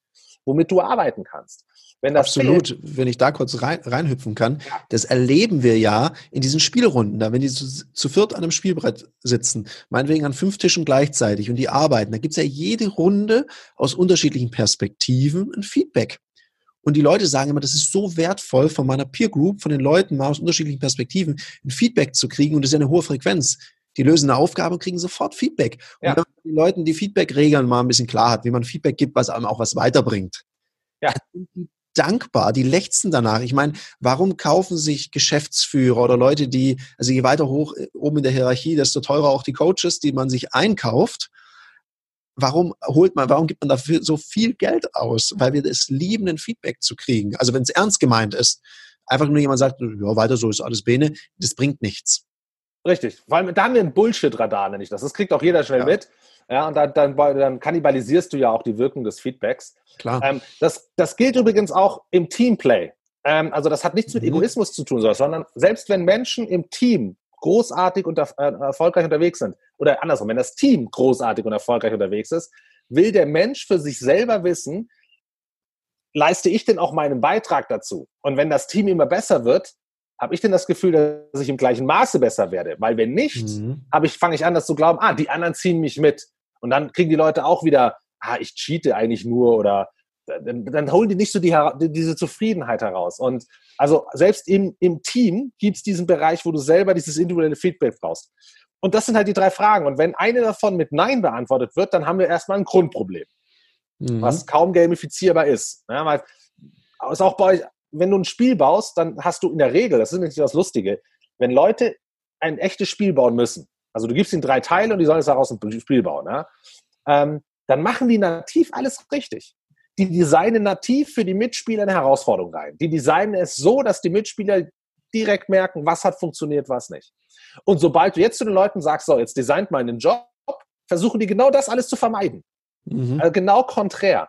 womit du arbeiten kannst. Absolut, fehlt, wenn ich da kurz rein, reinhüpfen kann, ja. das erleben wir ja in diesen Spielrunden, da wenn die zu, zu viert an einem Spielbrett sitzen, meinetwegen an fünf Tischen gleichzeitig und die arbeiten, da gibt's ja jede Runde aus unterschiedlichen Perspektiven ein Feedback. Und die Leute sagen immer, das ist so wertvoll von meiner Peer Group, von den Leuten mal aus unterschiedlichen Perspektiven ein Feedback zu kriegen und das ist ja eine hohe Frequenz. Die lösen eine Aufgabe und kriegen sofort Feedback. Ja. Und wenn man den Leuten die Feedback-Regeln mal ein bisschen klar hat, wie man Feedback gibt, was einem auch was weiterbringt. Ja. Sind die dankbar, die lechzen danach. Ich meine, warum kaufen sich Geschäftsführer oder Leute, die, also je weiter hoch äh, oben in der Hierarchie, desto teurer auch die Coaches, die man sich einkauft. Warum holt man, warum gibt man dafür so viel Geld aus? Weil wir es lieben, ein Feedback zu kriegen. Also wenn es ernst gemeint ist, einfach nur jemand sagt, ja, weiter so ist alles Bene, das bringt nichts. Richtig. Vor allem, da haben wir ein Bullshit-Radar, nenne ich das. Das kriegt auch jeder schnell ja. mit. Ja, und dann, dann, dann, kannibalisierst du ja auch die Wirkung des Feedbacks. Klar. Ähm, das, das gilt übrigens auch im Teamplay. Ähm, also das hat nichts mit mhm. Egoismus zu tun, sondern selbst wenn Menschen im Team großartig und äh, erfolgreich unterwegs sind, oder andersrum, wenn das Team großartig und erfolgreich unterwegs ist, will der Mensch für sich selber wissen, leiste ich denn auch meinen Beitrag dazu? Und wenn das Team immer besser wird, habe ich denn das Gefühl, dass ich im gleichen Maße besser werde? Weil wenn nicht, mhm. ich, fange ich an, das zu glauben, ah, die anderen ziehen mich mit. Und dann kriegen die Leute auch wieder, ah, ich cheate eigentlich nur oder dann, dann holen die nicht so die, diese Zufriedenheit heraus. Und also selbst im, im Team gibt es diesen Bereich, wo du selber dieses individuelle Feedback brauchst. Und das sind halt die drei Fragen. Und wenn eine davon mit Nein beantwortet wird, dann haben wir erstmal ein Grundproblem, mhm. was kaum gamifizierbar ist. Ja, weil ist auch bei euch wenn du ein Spiel baust, dann hast du in der Regel, das ist nicht das Lustige, wenn Leute ein echtes Spiel bauen müssen, also du gibst ihnen drei Teile und die sollen jetzt daraus ein Spiel bauen, ja? ähm, dann machen die nativ alles richtig. Die designen nativ für die Mitspieler eine Herausforderung rein. Die designen es so, dass die Mitspieler direkt merken, was hat funktioniert, was nicht. Und sobald du jetzt zu den Leuten sagst, so, jetzt designt mal einen Job, versuchen die genau das alles zu vermeiden. Mhm. Also genau konträr.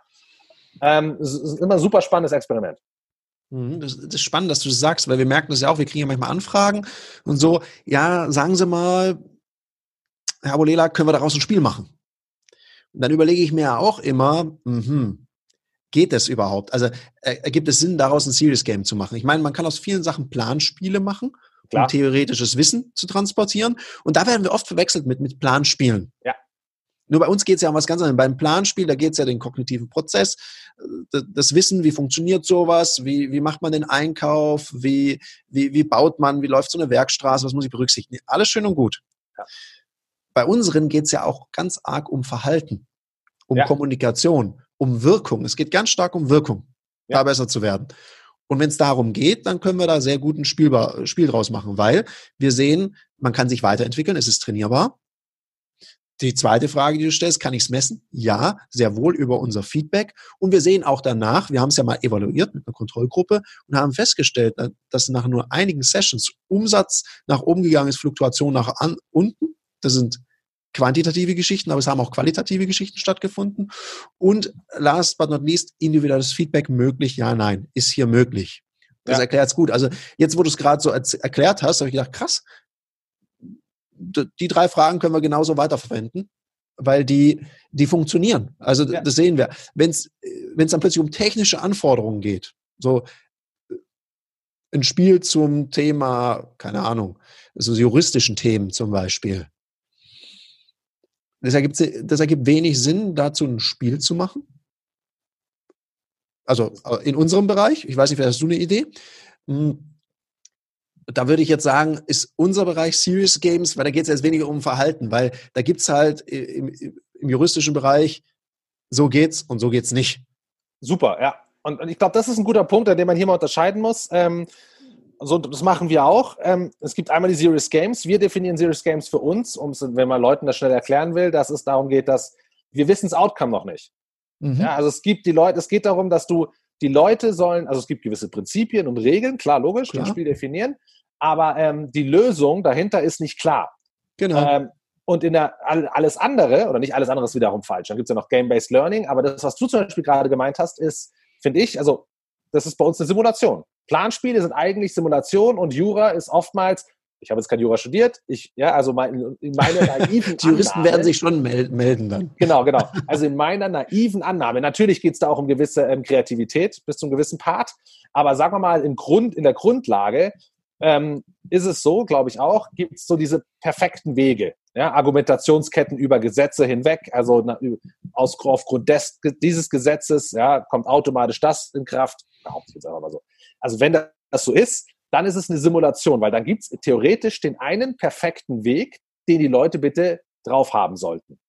Ähm, ist immer ein super spannendes Experiment. Mhm, das, das, ist spannend, dass du das sagst, weil wir merken das ja auch, wir kriegen ja manchmal Anfragen und so, ja, sagen Sie mal, Herr Bolela, können wir daraus ein Spiel machen? Und dann überlege ich mir ja auch immer, mh, geht das überhaupt? Also äh, ergibt es Sinn, daraus ein Serious Game zu machen? Ich meine, man kann aus vielen Sachen Planspiele machen, Klar. um theoretisches Wissen zu transportieren. Und da werden wir oft verwechselt mit, mit Planspielen. Ja. Nur bei uns geht es ja um was ganz anderes. Beim Planspiel, da geht es ja den kognitiven Prozess, das Wissen, wie funktioniert sowas, wie, wie macht man den Einkauf, wie, wie, wie baut man, wie läuft so eine Werkstraße, was muss ich berücksichtigen. Alles schön und gut. Ja. Bei unseren geht es ja auch ganz arg um Verhalten, um ja. Kommunikation, um Wirkung. Es geht ganz stark um Wirkung, ja. da besser zu werden. Und wenn es darum geht, dann können wir da sehr gut ein Spielbar, Spiel draus machen, weil wir sehen, man kann sich weiterentwickeln, es ist trainierbar. Die zweite Frage, die du stellst, kann ich es messen? Ja, sehr wohl über unser Feedback. Und wir sehen auch danach, wir haben es ja mal evaluiert mit einer Kontrollgruppe und haben festgestellt, dass nach nur einigen Sessions Umsatz nach oben gegangen ist, Fluktuation nach unten. Das sind quantitative Geschichten, aber es haben auch qualitative Geschichten stattgefunden. Und last but not least, individuelles Feedback möglich, ja, nein, ist hier möglich. Das ja. erklärt es gut. Also jetzt, wo du es gerade so erklärt hast, habe ich gedacht, krass, die drei Fragen können wir genauso weiterverwenden, weil die, die funktionieren. Also ja. das sehen wir. Wenn es dann plötzlich um technische Anforderungen geht, so ein Spiel zum Thema, keine Ahnung, so juristischen Themen zum Beispiel, das ergibt, das ergibt wenig Sinn, dazu ein Spiel zu machen. Also äh, in unserem Bereich, ich weiß nicht, vielleicht hast du eine Idee. Hm, da würde ich jetzt sagen, ist unser Bereich Serious Games, weil da geht es jetzt weniger um Verhalten, weil da gibt es halt im, im, juristischen Bereich, so geht's und so geht's nicht. Super, ja. Und, und ich glaube, das ist ein guter Punkt, an dem man hier mal unterscheiden muss. Ähm, so, das machen wir auch. Ähm, es gibt einmal die Serious Games. Wir definieren Serious Games für uns, um wenn man Leuten das schnell erklären will, dass es darum geht, dass wir wissen das Outcome noch nicht. Mhm. Ja, also es gibt die Leute, es geht darum, dass du die Leute sollen, also es gibt gewisse Prinzipien und Regeln, klar, logisch, klar. die Spiel definieren, aber ähm, die Lösung dahinter ist nicht klar. Genau. Ähm, und in der alles andere, oder nicht alles andere ist wiederum falsch. Dann gibt es ja noch Game-Based Learning, aber das, was du zum Beispiel gerade gemeint hast, ist, finde ich, also das ist bei uns eine Simulation. Planspiele sind eigentlich Simulation und Jura ist oftmals, ich habe jetzt kein Jura studiert, ich, ja, also mein, in meiner naiven [LAUGHS] Die Juristen Annahme, werden sich schon melden dann. Genau, genau. [LAUGHS] Also in meiner naiven Annahme, natürlich geht es da auch um gewisse ähm, Kreativität bis zum gewissen Part, aber sagen wir mal, in, Grund, in der Grundlage ähm, ist es so, glaube ich auch, gibt es so diese perfekten Wege, ja, Argumentationsketten über Gesetze hinweg, also na, aus, aufgrund des, dieses Gesetzes ja, kommt automatisch das in Kraft, behaupte ich jetzt einfach mal so. Also wenn das so ist, dann ist es eine Simulation, weil dann gibt es theoretisch den einen perfekten Weg, den die Leute bitte drauf haben sollten.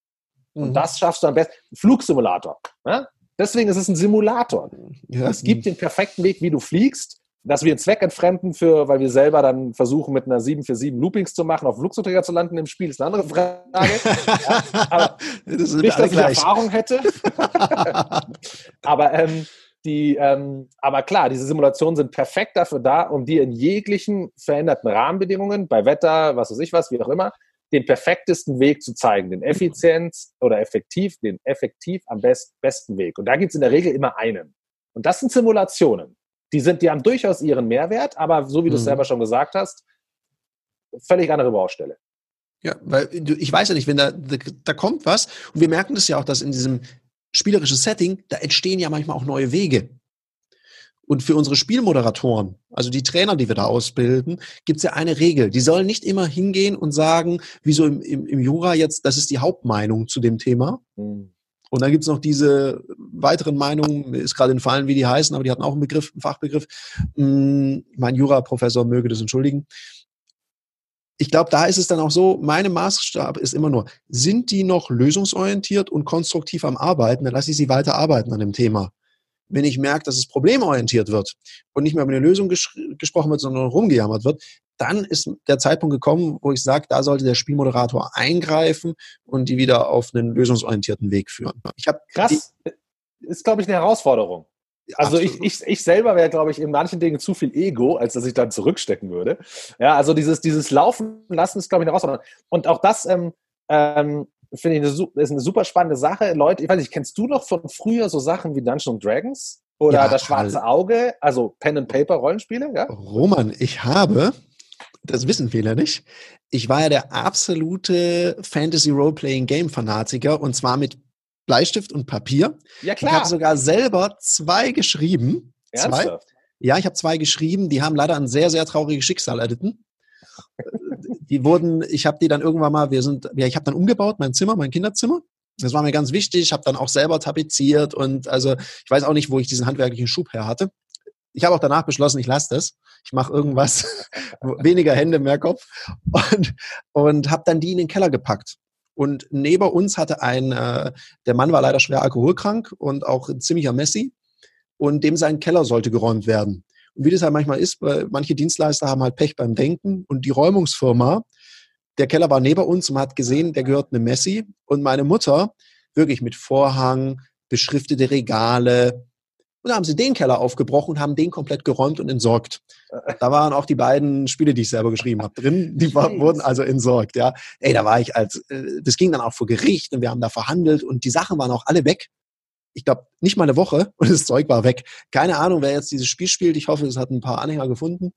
Und mhm. das schaffst du am besten. Flugsimulator. Ja? Deswegen ist es ein Simulator. Ja. Es gibt den perfekten Weg, wie du fliegst. Dass wir einen Zweck entfremden, für, weil wir selber dann versuchen, mit einer 747 Loopings zu machen, auf Flugzeugträger zu landen im Spiel, ist eine andere Frage. [LAUGHS] ja, aber das nicht, dass ich Erfahrung hätte. [LAUGHS] aber ähm, die, ähm, aber klar, diese Simulationen sind perfekt dafür da, um dir in jeglichen veränderten Rahmenbedingungen, bei Wetter, was weiß ich was, wie auch immer, den perfektesten Weg zu zeigen, den Effizienz oder effektiv, den effektiv am best, besten Weg. Und da gibt es in der Regel immer einen. Und das sind Simulationen. Die sind, die haben durchaus ihren Mehrwert, aber so wie du es mhm. selber schon gesagt hast, völlig andere Baustelle. Ja, weil ich weiß ja nicht, wenn da, da, da kommt was und wir merken das ja auch, dass in diesem spielerisches Setting, da entstehen ja manchmal auch neue Wege. Und für unsere Spielmoderatoren, also die Trainer, die wir da ausbilden, gibt es ja eine Regel. Die sollen nicht immer hingehen und sagen, wie so im, im, im Jura jetzt, das ist die Hauptmeinung zu dem Thema. Mhm. Und dann gibt es noch diese weiteren Meinungen, ist gerade entfallen, wie die heißen, aber die hatten auch einen Begriff, einen Fachbegriff. Hm, mein Jura-Professor möge das entschuldigen ich glaube, da ist es dann auch so, meine Maßstab ist immer nur, sind die noch lösungsorientiert und konstruktiv am Arbeiten, dann lasse ich sie weiter arbeiten an dem Thema. Wenn ich merke, dass es problemorientiert wird und nicht mehr über eine Lösung ges gesprochen wird, sondern rumgejammert wird, dann ist der Zeitpunkt gekommen, wo ich sage, da sollte der Spielmoderator eingreifen und die wieder auf einen lösungsorientierten Weg führen. Ich habe krass, ist glaube ich eine Herausforderung. Also ich, ich, ich selber wäre, glaube ich, in manchen Dingen zu viel Ego, als dass ich dann zurückstecken würde. Ja, also dieses, dieses Laufen lassen ist, glaube ich, eine Herausforderung. Und auch das ähm, ähm, finde ich eine, ist eine super spannende Sache. Leute, ich weiß nicht, kennst du noch von früher so Sachen wie Dungeons Dragons? oder ja, das schwarze Auge, also Pen and Paper Rollenspiele, ja? Roman, ich habe, das wissen viele nicht, ich war ja der absolute Fantasy Role-Playing Game Fanatiker und zwar mit Bleistift und Papier. Ja, klar. Ich habe sogar selber zwei geschrieben. Ernsthaft? Zwei. Ja, ich habe zwei geschrieben, die haben leider ein sehr, sehr trauriges Schicksal erlitten. die wurden, ich habe die dann irgendwann mal, wir sind, ja, ich habe dann umgebaut, mein Zimmer, mein Kinderzimmer. Das war mir ganz wichtig. Ich habe dann auch selber tapeziert und also ich weiß auch nicht, wo ich diesen handwerklichen Schub her hatte. Ich habe auch danach beschlossen, ich lasse das. Ich mache irgendwas, [LAUGHS] weniger Hände, mehr Kopf und, und habe dann die in den Keller gepackt. Und neben uns hatte ein, äh, der Mann war leider schwer alkoholkrank und auch ein ziemlicher Messi. Und dem sein Keller sollte geräumt werden. Und wie das halt manchmal ist, manche Dienstleister haben halt Pech beim Denken. Und die Räumungsfirma, der Keller war neben uns und man hat gesehen, der gehört einem Messi. Und meine Mutter wirklich mit Vorhang, beschriftete Regale, und da haben sie den Keller aufgebrochen und haben den komplett geräumt und entsorgt. Da waren auch die beiden Spiele, die ich selber geschrieben habe, drin. Die war, wurden also entsorgt, ja. Ey, da war ich als, äh, das ging dann auch vor Gericht und wir haben da verhandelt und die Sachen waren auch alle weg. Ich glaube, nicht mal eine Woche [LAUGHS] und das Zeug war weg. Keine Ahnung, wer jetzt dieses Spiel spielt. Ich hoffe, es hat ein paar Anhänger gefunden.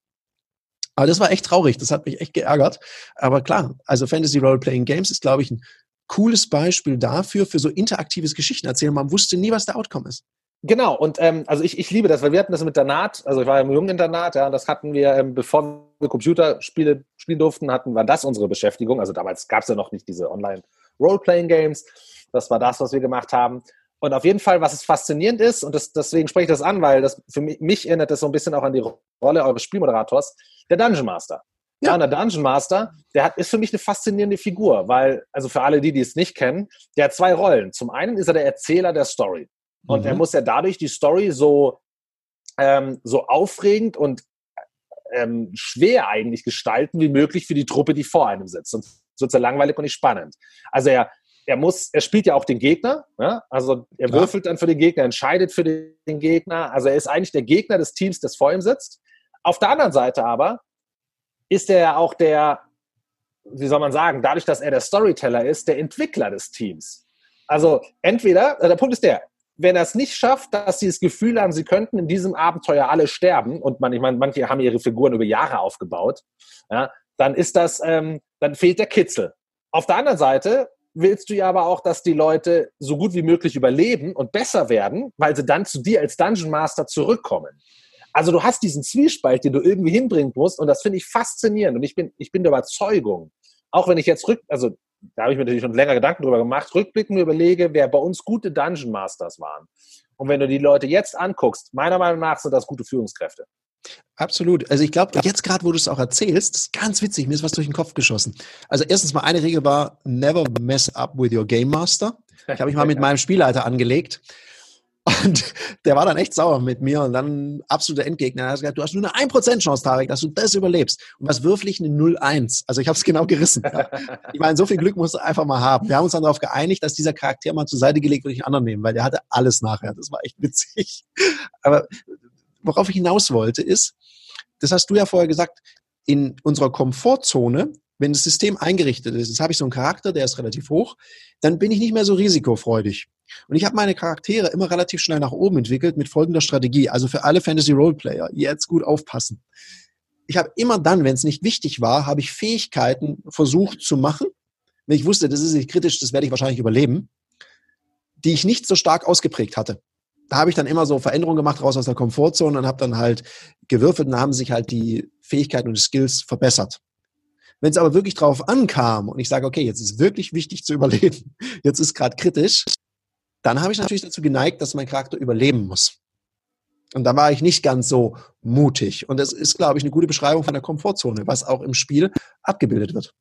Aber das war echt traurig. Das hat mich echt geärgert. Aber klar, also Fantasy Role Playing Games ist, glaube ich, ein cooles Beispiel dafür, für so interaktives Geschichten erzählen. Man wusste nie, was der Outcome ist. Genau, und ähm, also ich, ich liebe das, weil wir hatten das mit Internat, also ich war im Jungeninternat, ja, und das hatten wir, ähm, bevor wir Computerspiele spielen durften, hatten wir das unsere Beschäftigung. Also damals gab es ja noch nicht diese Online-Role-Playing-Games. Das war das, was wir gemacht haben. Und auf jeden Fall, was es faszinierend ist, und das, deswegen spreche ich das an, weil das für mich, mich erinnert das so ein bisschen auch an die Rolle eures Spielmoderators, der Dungeon Master. Ja, und der Dungeon Master, der hat, ist für mich eine faszinierende Figur, weil, also für alle die, die es nicht kennen, der hat zwei Rollen. Zum einen ist er der Erzähler der Story. Und mhm. er muss ja dadurch die Story so, ähm, so aufregend und ähm, schwer eigentlich gestalten wie möglich für die Truppe, die vor einem sitzt. Sonst wird es ja langweilig und nicht spannend. Also er, er muss, er spielt ja auch den Gegner, ne? also er würfelt dann für den Gegner, entscheidet für den Gegner. Also er ist eigentlich der Gegner des Teams, das vor ihm sitzt. Auf der anderen Seite aber ist er ja auch der, wie soll man sagen, dadurch, dass er der Storyteller ist, der Entwickler des Teams. Also entweder, äh, der Punkt ist der, wenn er es nicht schafft, dass sie das Gefühl haben, sie könnten in diesem Abenteuer alle sterben, und man, ich meine, manche haben ihre Figuren über Jahre aufgebaut, ja, dann ist das, ähm, dann fehlt der Kitzel. Auf der anderen Seite willst du ja aber auch, dass die Leute so gut wie möglich überleben und besser werden, weil sie dann zu dir als Dungeon Master zurückkommen. Also du hast diesen Zwiespalt, den du irgendwie hinbringen musst, und das finde ich faszinierend. Und ich bin, ich bin der Überzeugung, auch wenn ich jetzt rück, also da habe ich mir natürlich schon länger Gedanken drüber gemacht, rückblickend überlege, wer bei uns gute Dungeon Masters waren. Und wenn du die Leute jetzt anguckst, meiner Meinung nach sind das gute Führungskräfte. Absolut. Also ich glaube, jetzt gerade, wo du es auch erzählst, ist ganz witzig, mir ist was durch den Kopf geschossen. Also erstens mal eine Regel war, never mess up with your Game Master. Ich habe mich mal [LAUGHS] mit meinem Spielleiter angelegt und der war dann echt sauer mit mir und dann absoluter Endgegner. Er hat gesagt, du hast nur eine 1% Chance, Tarek, dass du das überlebst. Und was würfel ich? Eine 0-1. Also ich habe es [LAUGHS] genau gerissen. Ich meine, so viel Glück musst du einfach mal haben. Wir haben uns dann darauf geeinigt, dass dieser Charakter mal zur Seite gelegt wird, ich einen anderen nehmen, weil der hatte alles nachher. Das war echt witzig. [LAUGHS] Aber worauf ich hinaus wollte ist, das hast du ja vorher gesagt, in unserer Komfortzone wenn das System eingerichtet ist, jetzt habe ich so einen Charakter, der ist relativ hoch, dann bin ich nicht mehr so risikofreudig. Und ich habe meine Charaktere immer relativ schnell nach oben entwickelt mit folgender Strategie. Also für alle Fantasy Roleplayer, jetzt gut aufpassen. Ich habe immer dann, wenn es nicht wichtig war, habe ich Fähigkeiten versucht zu machen, wenn ich wusste, das ist nicht kritisch, das werde ich wahrscheinlich überleben, die ich nicht so stark ausgeprägt hatte. Da habe ich dann immer so Veränderungen gemacht raus aus der Komfortzone und habe dann halt gewürfelt und haben sich halt die Fähigkeiten und die Skills verbessert. Wenn es aber wirklich drauf ankam und ich sage, okay, jetzt ist wirklich wichtig zu [LAUGHS] überleben, jetzt ist gerade kritisch, dann habe ich natürlich dazu geneigt, dass mein Charakter überleben muss. Und da war ich nicht ganz so mutig. Und das ist, glaube ich, eine gute Beschreibung von der Komfortzone, was auch im Spiel abgebildet wird.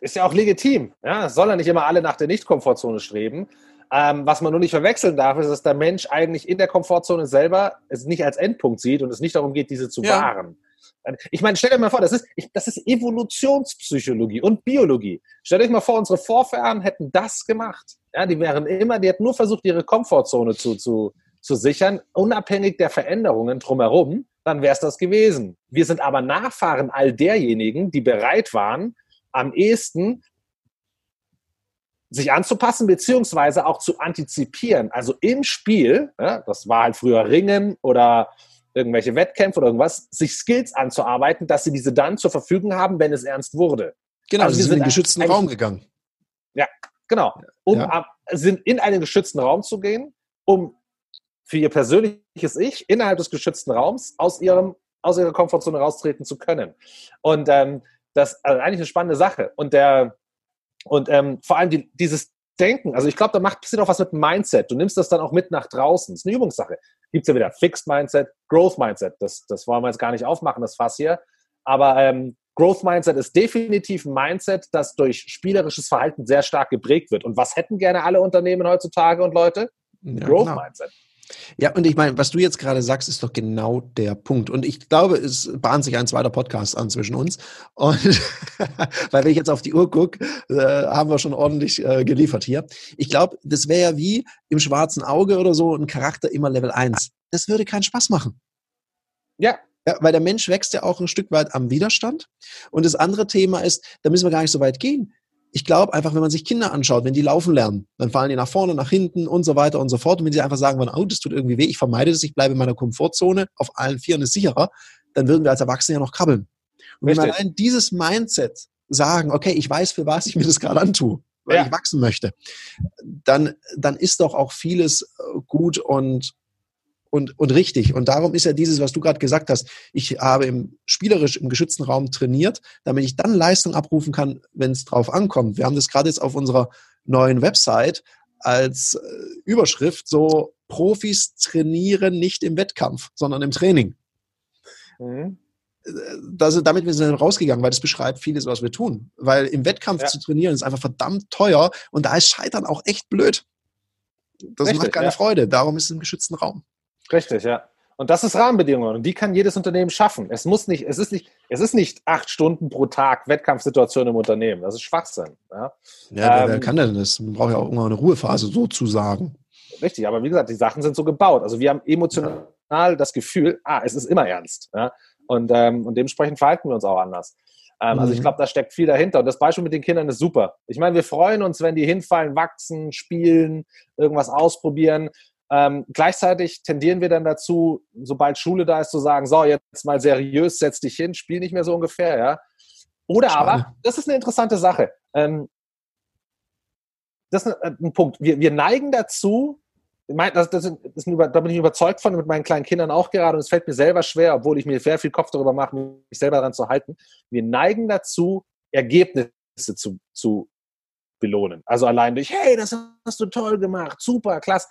Ist ja auch legitim. Ja, soll ja nicht immer alle nach der Nicht-Komfortzone streben. Ähm, was man nur nicht verwechseln darf, ist, dass der Mensch eigentlich in der Komfortzone selber es nicht als Endpunkt sieht und es nicht darum geht, diese zu ja. wahren. Ich meine, stellt euch mal vor, das ist, das ist Evolutionspsychologie und Biologie. Stellt euch mal vor, unsere Vorfahren hätten das gemacht. Ja, die wären immer, die hätten nur versucht, ihre Komfortzone zu, zu, zu sichern, unabhängig der Veränderungen drumherum, dann wäre es das gewesen. Wir sind aber Nachfahren all derjenigen, die bereit waren, am ehesten sich anzupassen, beziehungsweise auch zu antizipieren. Also im Spiel, ja, das war halt früher Ringen oder irgendwelche Wettkämpfe oder irgendwas, sich Skills anzuarbeiten, dass sie diese dann zur Verfügung haben, wenn es ernst wurde. Genau, also sie sind in den geschützten Raum gegangen. Ja, genau. Um ja. sind in einen geschützten Raum zu gehen, um für ihr persönliches Ich innerhalb des geschützten Raums aus ihrem aus ihrer Komfortzone raustreten zu können. Und ähm, das also eigentlich eine spannende Sache. Und der und ähm, vor allem die, dieses Denken, also ich glaube, da macht passiert auch was mit dem Mindset. Du nimmst das dann auch mit nach draußen. Das ist eine Übungssache. Gibt es ja wieder Fixed Mindset, Growth Mindset. Das, das wollen wir jetzt gar nicht aufmachen, das Fass hier. Aber ähm, Growth Mindset ist definitiv ein Mindset, das durch spielerisches Verhalten sehr stark geprägt wird. Und was hätten gerne alle Unternehmen heutzutage und Leute? Ja, Growth genau. Mindset. Ja, und ich meine, was du jetzt gerade sagst, ist doch genau der Punkt. Und ich glaube, es bahnt sich ein zweiter Podcast an zwischen uns. Und [LAUGHS] weil wenn ich jetzt auf die Uhr gucke, äh, haben wir schon ordentlich äh, geliefert hier. Ich glaube, das wäre ja wie im schwarzen Auge oder so ein Charakter immer Level 1. Das würde keinen Spaß machen. Ja, ja, weil der Mensch wächst ja auch ein Stück weit am Widerstand. Und das andere Thema ist, da müssen wir gar nicht so weit gehen. Ich glaube einfach, wenn man sich Kinder anschaut, wenn die laufen lernen, dann fallen die nach vorne, nach hinten und so weiter und so fort. Und wenn sie einfach sagen, oh, das tut irgendwie weh, ich vermeide das, ich bleibe in meiner Komfortzone, auf allen Vieren ist sicherer, dann würden wir als Erwachsene ja noch krabbeln. Und wenn wir allein dieses Mindset sagen, okay, ich weiß, für was ich mir das gerade antue, weil ja. ich wachsen möchte, dann, dann ist doch auch vieles äh, gut und und, und richtig. Und darum ist ja dieses, was du gerade gesagt hast, ich habe im spielerisch im geschützten Raum trainiert, damit ich dann Leistung abrufen kann, wenn es drauf ankommt. Wir haben das gerade jetzt auf unserer neuen Website als äh, Überschrift so Profis trainieren nicht im Wettkampf, sondern im Training. Mhm. Das, damit wir sind rausgegangen, weil das beschreibt vieles, was wir tun. Weil im Wettkampf ja. zu trainieren ist einfach verdammt teuer und da ist Scheitern auch echt blöd. Das Richtig, macht keine ja. Freude. Darum ist es im geschützten Raum. Richtig, ja. Und das ist Rahmenbedingungen und die kann jedes Unternehmen schaffen. Es muss nicht, es ist nicht, es ist nicht acht Stunden pro Tag Wettkampfsituation im Unternehmen. Das ist Schwachsinn. Ja, ja ähm, wer kann denn das? Man braucht ja auch irgendwann eine Ruhephase sozusagen. Richtig, aber wie gesagt, die Sachen sind so gebaut. Also wir haben emotional ja. das Gefühl, ah, es ist immer ernst. Ja? Und, ähm, und dementsprechend verhalten wir uns auch anders. Ähm, mhm. Also ich mhm. glaube, da steckt viel dahinter. Und das Beispiel mit den Kindern ist super. Ich meine, wir freuen uns, wenn die hinfallen, wachsen, spielen, irgendwas ausprobieren. Ähm, gleichzeitig tendieren wir dann dazu, sobald Schule da ist, zu sagen, so, jetzt mal seriös, setz dich hin, spiel nicht mehr so ungefähr, ja. Oder Schade. aber, das ist eine interessante Sache. Ähm, das ist ein, ein Punkt. Wir, wir neigen dazu, das, das, das, da bin ich überzeugt von, mit meinen kleinen Kindern auch gerade, und es fällt mir selber schwer, obwohl ich mir sehr viel Kopf darüber mache, mich selber daran zu halten. Wir neigen dazu, Ergebnisse zu, zu belohnen. Also allein durch, hey, das hast du toll gemacht, super, klasse.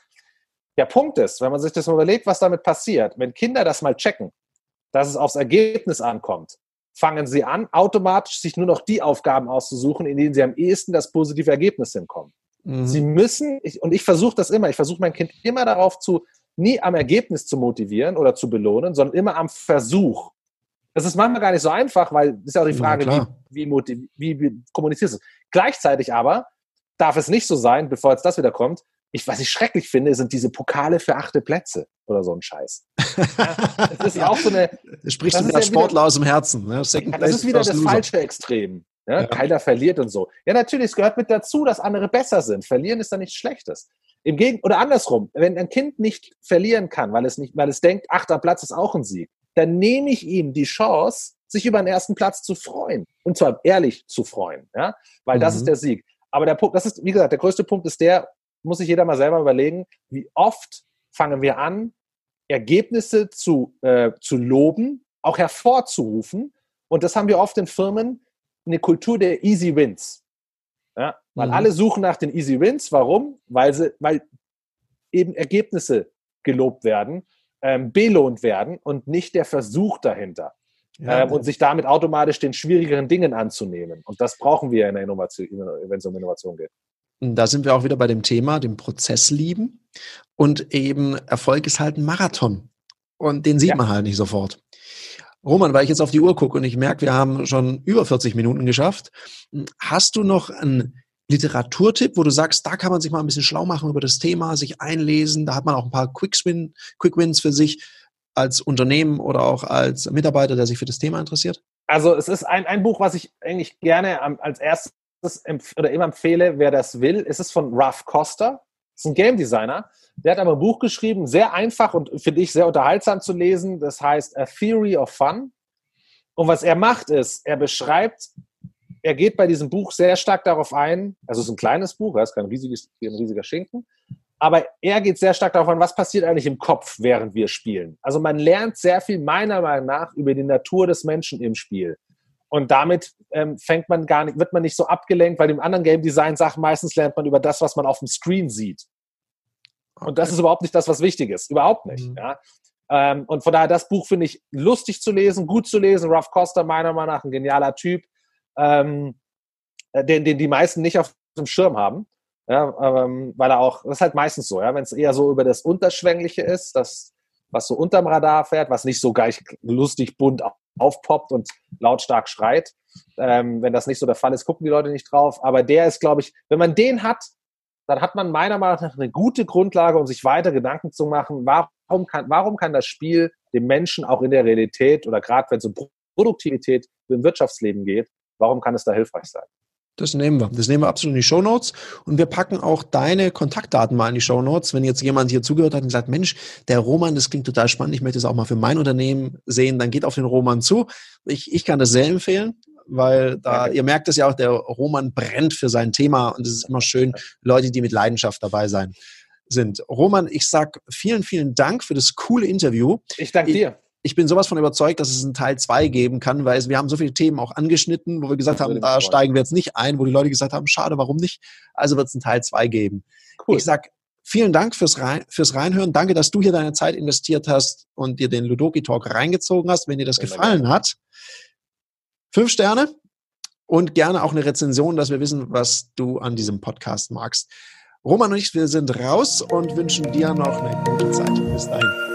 Der Punkt ist, wenn man sich das mal überlegt, was damit passiert, wenn Kinder das mal checken, dass es aufs Ergebnis ankommt, fangen sie an, automatisch sich nur noch die Aufgaben auszusuchen, in denen sie am ehesten das positive Ergebnis hinkommen. Mhm. Sie müssen, ich, und ich versuche das immer, ich versuche mein Kind immer darauf zu, nie am Ergebnis zu motivieren oder zu belohnen, sondern immer am Versuch. Das ist manchmal gar nicht so einfach, weil das ist ja auch die Frage, ja, wie, wie, wie, wie kommunizierst du es. Gleichzeitig aber darf es nicht so sein, bevor jetzt das wieder kommt, ich, was ich schrecklich finde, sind diese Pokale für achte Plätze oder so ein Scheiß. Ja, [LAUGHS] das ist auch so eine. Sprichst du mit als Sportler wieder, aus dem Herzen. Ne? Ja, das ist wieder das falsche Extrem. Ja? ja? Keiner verliert und so. Ja, natürlich, es gehört mit dazu, dass andere besser sind. Verlieren ist da nichts Schlechtes. Im Gegen oder andersrum, wenn ein Kind nicht verlieren kann, weil es nicht, weil es denkt, achter Platz ist auch ein Sieg, dann nehme ich ihm die Chance, sich über den ersten Platz zu freuen. Und zwar ehrlich zu freuen, ja, weil mhm. das ist mhm. der Sieg. Aber der Punkt, das ist, wie gesagt, der größte Punkt ist der, muss sich jeder mal selber überlegen, wie oft fangen wir an, Ergebnisse zu, äh, zu loben, auch hervorzurufen. Und das haben wir oft in Firmen, eine Kultur der Easy Wins. Ja? Weil mhm. alle suchen nach den Easy Wins. Warum? Weil, sie, weil eben Ergebnisse gelobt werden, ähm, belohnt werden und nicht der Versuch dahinter. Ja, ähm, und sich damit automatisch den schwierigeren Dingen anzunehmen. Und das brauchen wir in der Innovation, wenn es um Innovation geht da sind wir auch wieder bei dem Thema, dem Prozess lieben. Und eben Erfolg ist halt ein Marathon. Und den sieht ja. man halt nicht sofort. Roman, weil ich jetzt auf die Uhr gucke und ich merke, wir haben schon über 40 Minuten geschafft. Hast du noch einen Literaturtipp, wo du sagst, da kann man sich mal ein bisschen schlau machen über das Thema, sich einlesen, da hat man auch ein paar Quick-Wins Quick für sich als Unternehmen oder auch als Mitarbeiter, der sich für das Thema interessiert? Also es ist ein, ein Buch, was ich eigentlich gerne als erstes es oder immer empfehle, wer das will, ist es von Ralph Coster. Das ist ein Game Designer. Der hat aber ein Buch geschrieben, sehr einfach und finde ich sehr unterhaltsam zu lesen. Das heißt A Theory of Fun. Und was er macht, ist, er beschreibt, er geht bei diesem Buch sehr stark darauf ein, also es ist ein kleines Buch, es ist kein, riesiges, ein riesiger Schinken, aber er geht sehr stark darauf an, was passiert eigentlich im Kopf, während wir spielen. Also man lernt sehr viel meiner Meinung nach über die Natur des Menschen im Spiel. Und damit ähm, fängt man gar nicht, wird man nicht so abgelenkt, weil im anderen Game Design Sachen meistens lernt man über das, was man auf dem Screen sieht. Und das ist überhaupt nicht das, was wichtig ist. Überhaupt nicht. Mhm. Ja. Ähm, und von daher, das Buch finde ich lustig zu lesen, gut zu lesen. Ralph Costa, meiner Meinung nach, ein genialer Typ, ähm, äh, den, den die meisten nicht auf dem Schirm haben. Ja, ähm, weil er auch, das ist halt meistens so, ja, wenn es eher so über das Unterschwängliche ist, das, was so unterm Radar fährt, was nicht so gleich lustig bunt aufpoppt und lautstark schreit. Ähm, wenn das nicht so der Fall ist, gucken die Leute nicht drauf. Aber der ist, glaube ich, wenn man den hat, dann hat man meiner Meinung nach eine gute Grundlage, um sich weiter Gedanken zu machen, warum kann, warum kann das Spiel dem Menschen auch in der Realität oder gerade wenn es um Produktivität im Wirtschaftsleben geht, warum kann es da hilfreich sein? Das nehmen wir. Das nehmen wir absolut in die Show Notes. Und wir packen auch deine Kontaktdaten mal in die Show Notes. Wenn jetzt jemand hier zugehört hat und sagt, Mensch, der Roman, das klingt total spannend, ich möchte es auch mal für mein Unternehmen sehen, dann geht auf den Roman zu. Ich, ich kann das sehr empfehlen weil da, ihr merkt es ja auch, der Roman brennt für sein Thema und es ist immer schön, Leute, die mit Leidenschaft dabei sein sind. Roman, ich sag vielen, vielen Dank für das coole Interview. Ich danke dir. Ich bin sowas von überzeugt, dass es einen Teil 2 geben kann, weil wir haben so viele Themen auch angeschnitten, wo wir gesagt haben, da steigen wir jetzt nicht ein, wo die Leute gesagt haben, schade, warum nicht? Also wird es einen Teil 2 geben. Cool. Ich sag vielen Dank fürs, Rein, fürs Reinhören. Danke, dass du hier deine Zeit investiert hast und dir den Ludoki Talk reingezogen hast. Wenn dir das gefallen hat, Fünf Sterne und gerne auch eine Rezension, dass wir wissen, was du an diesem Podcast magst. Roman und ich, wir sind raus und wünschen dir noch eine gute Zeit. Bis dahin.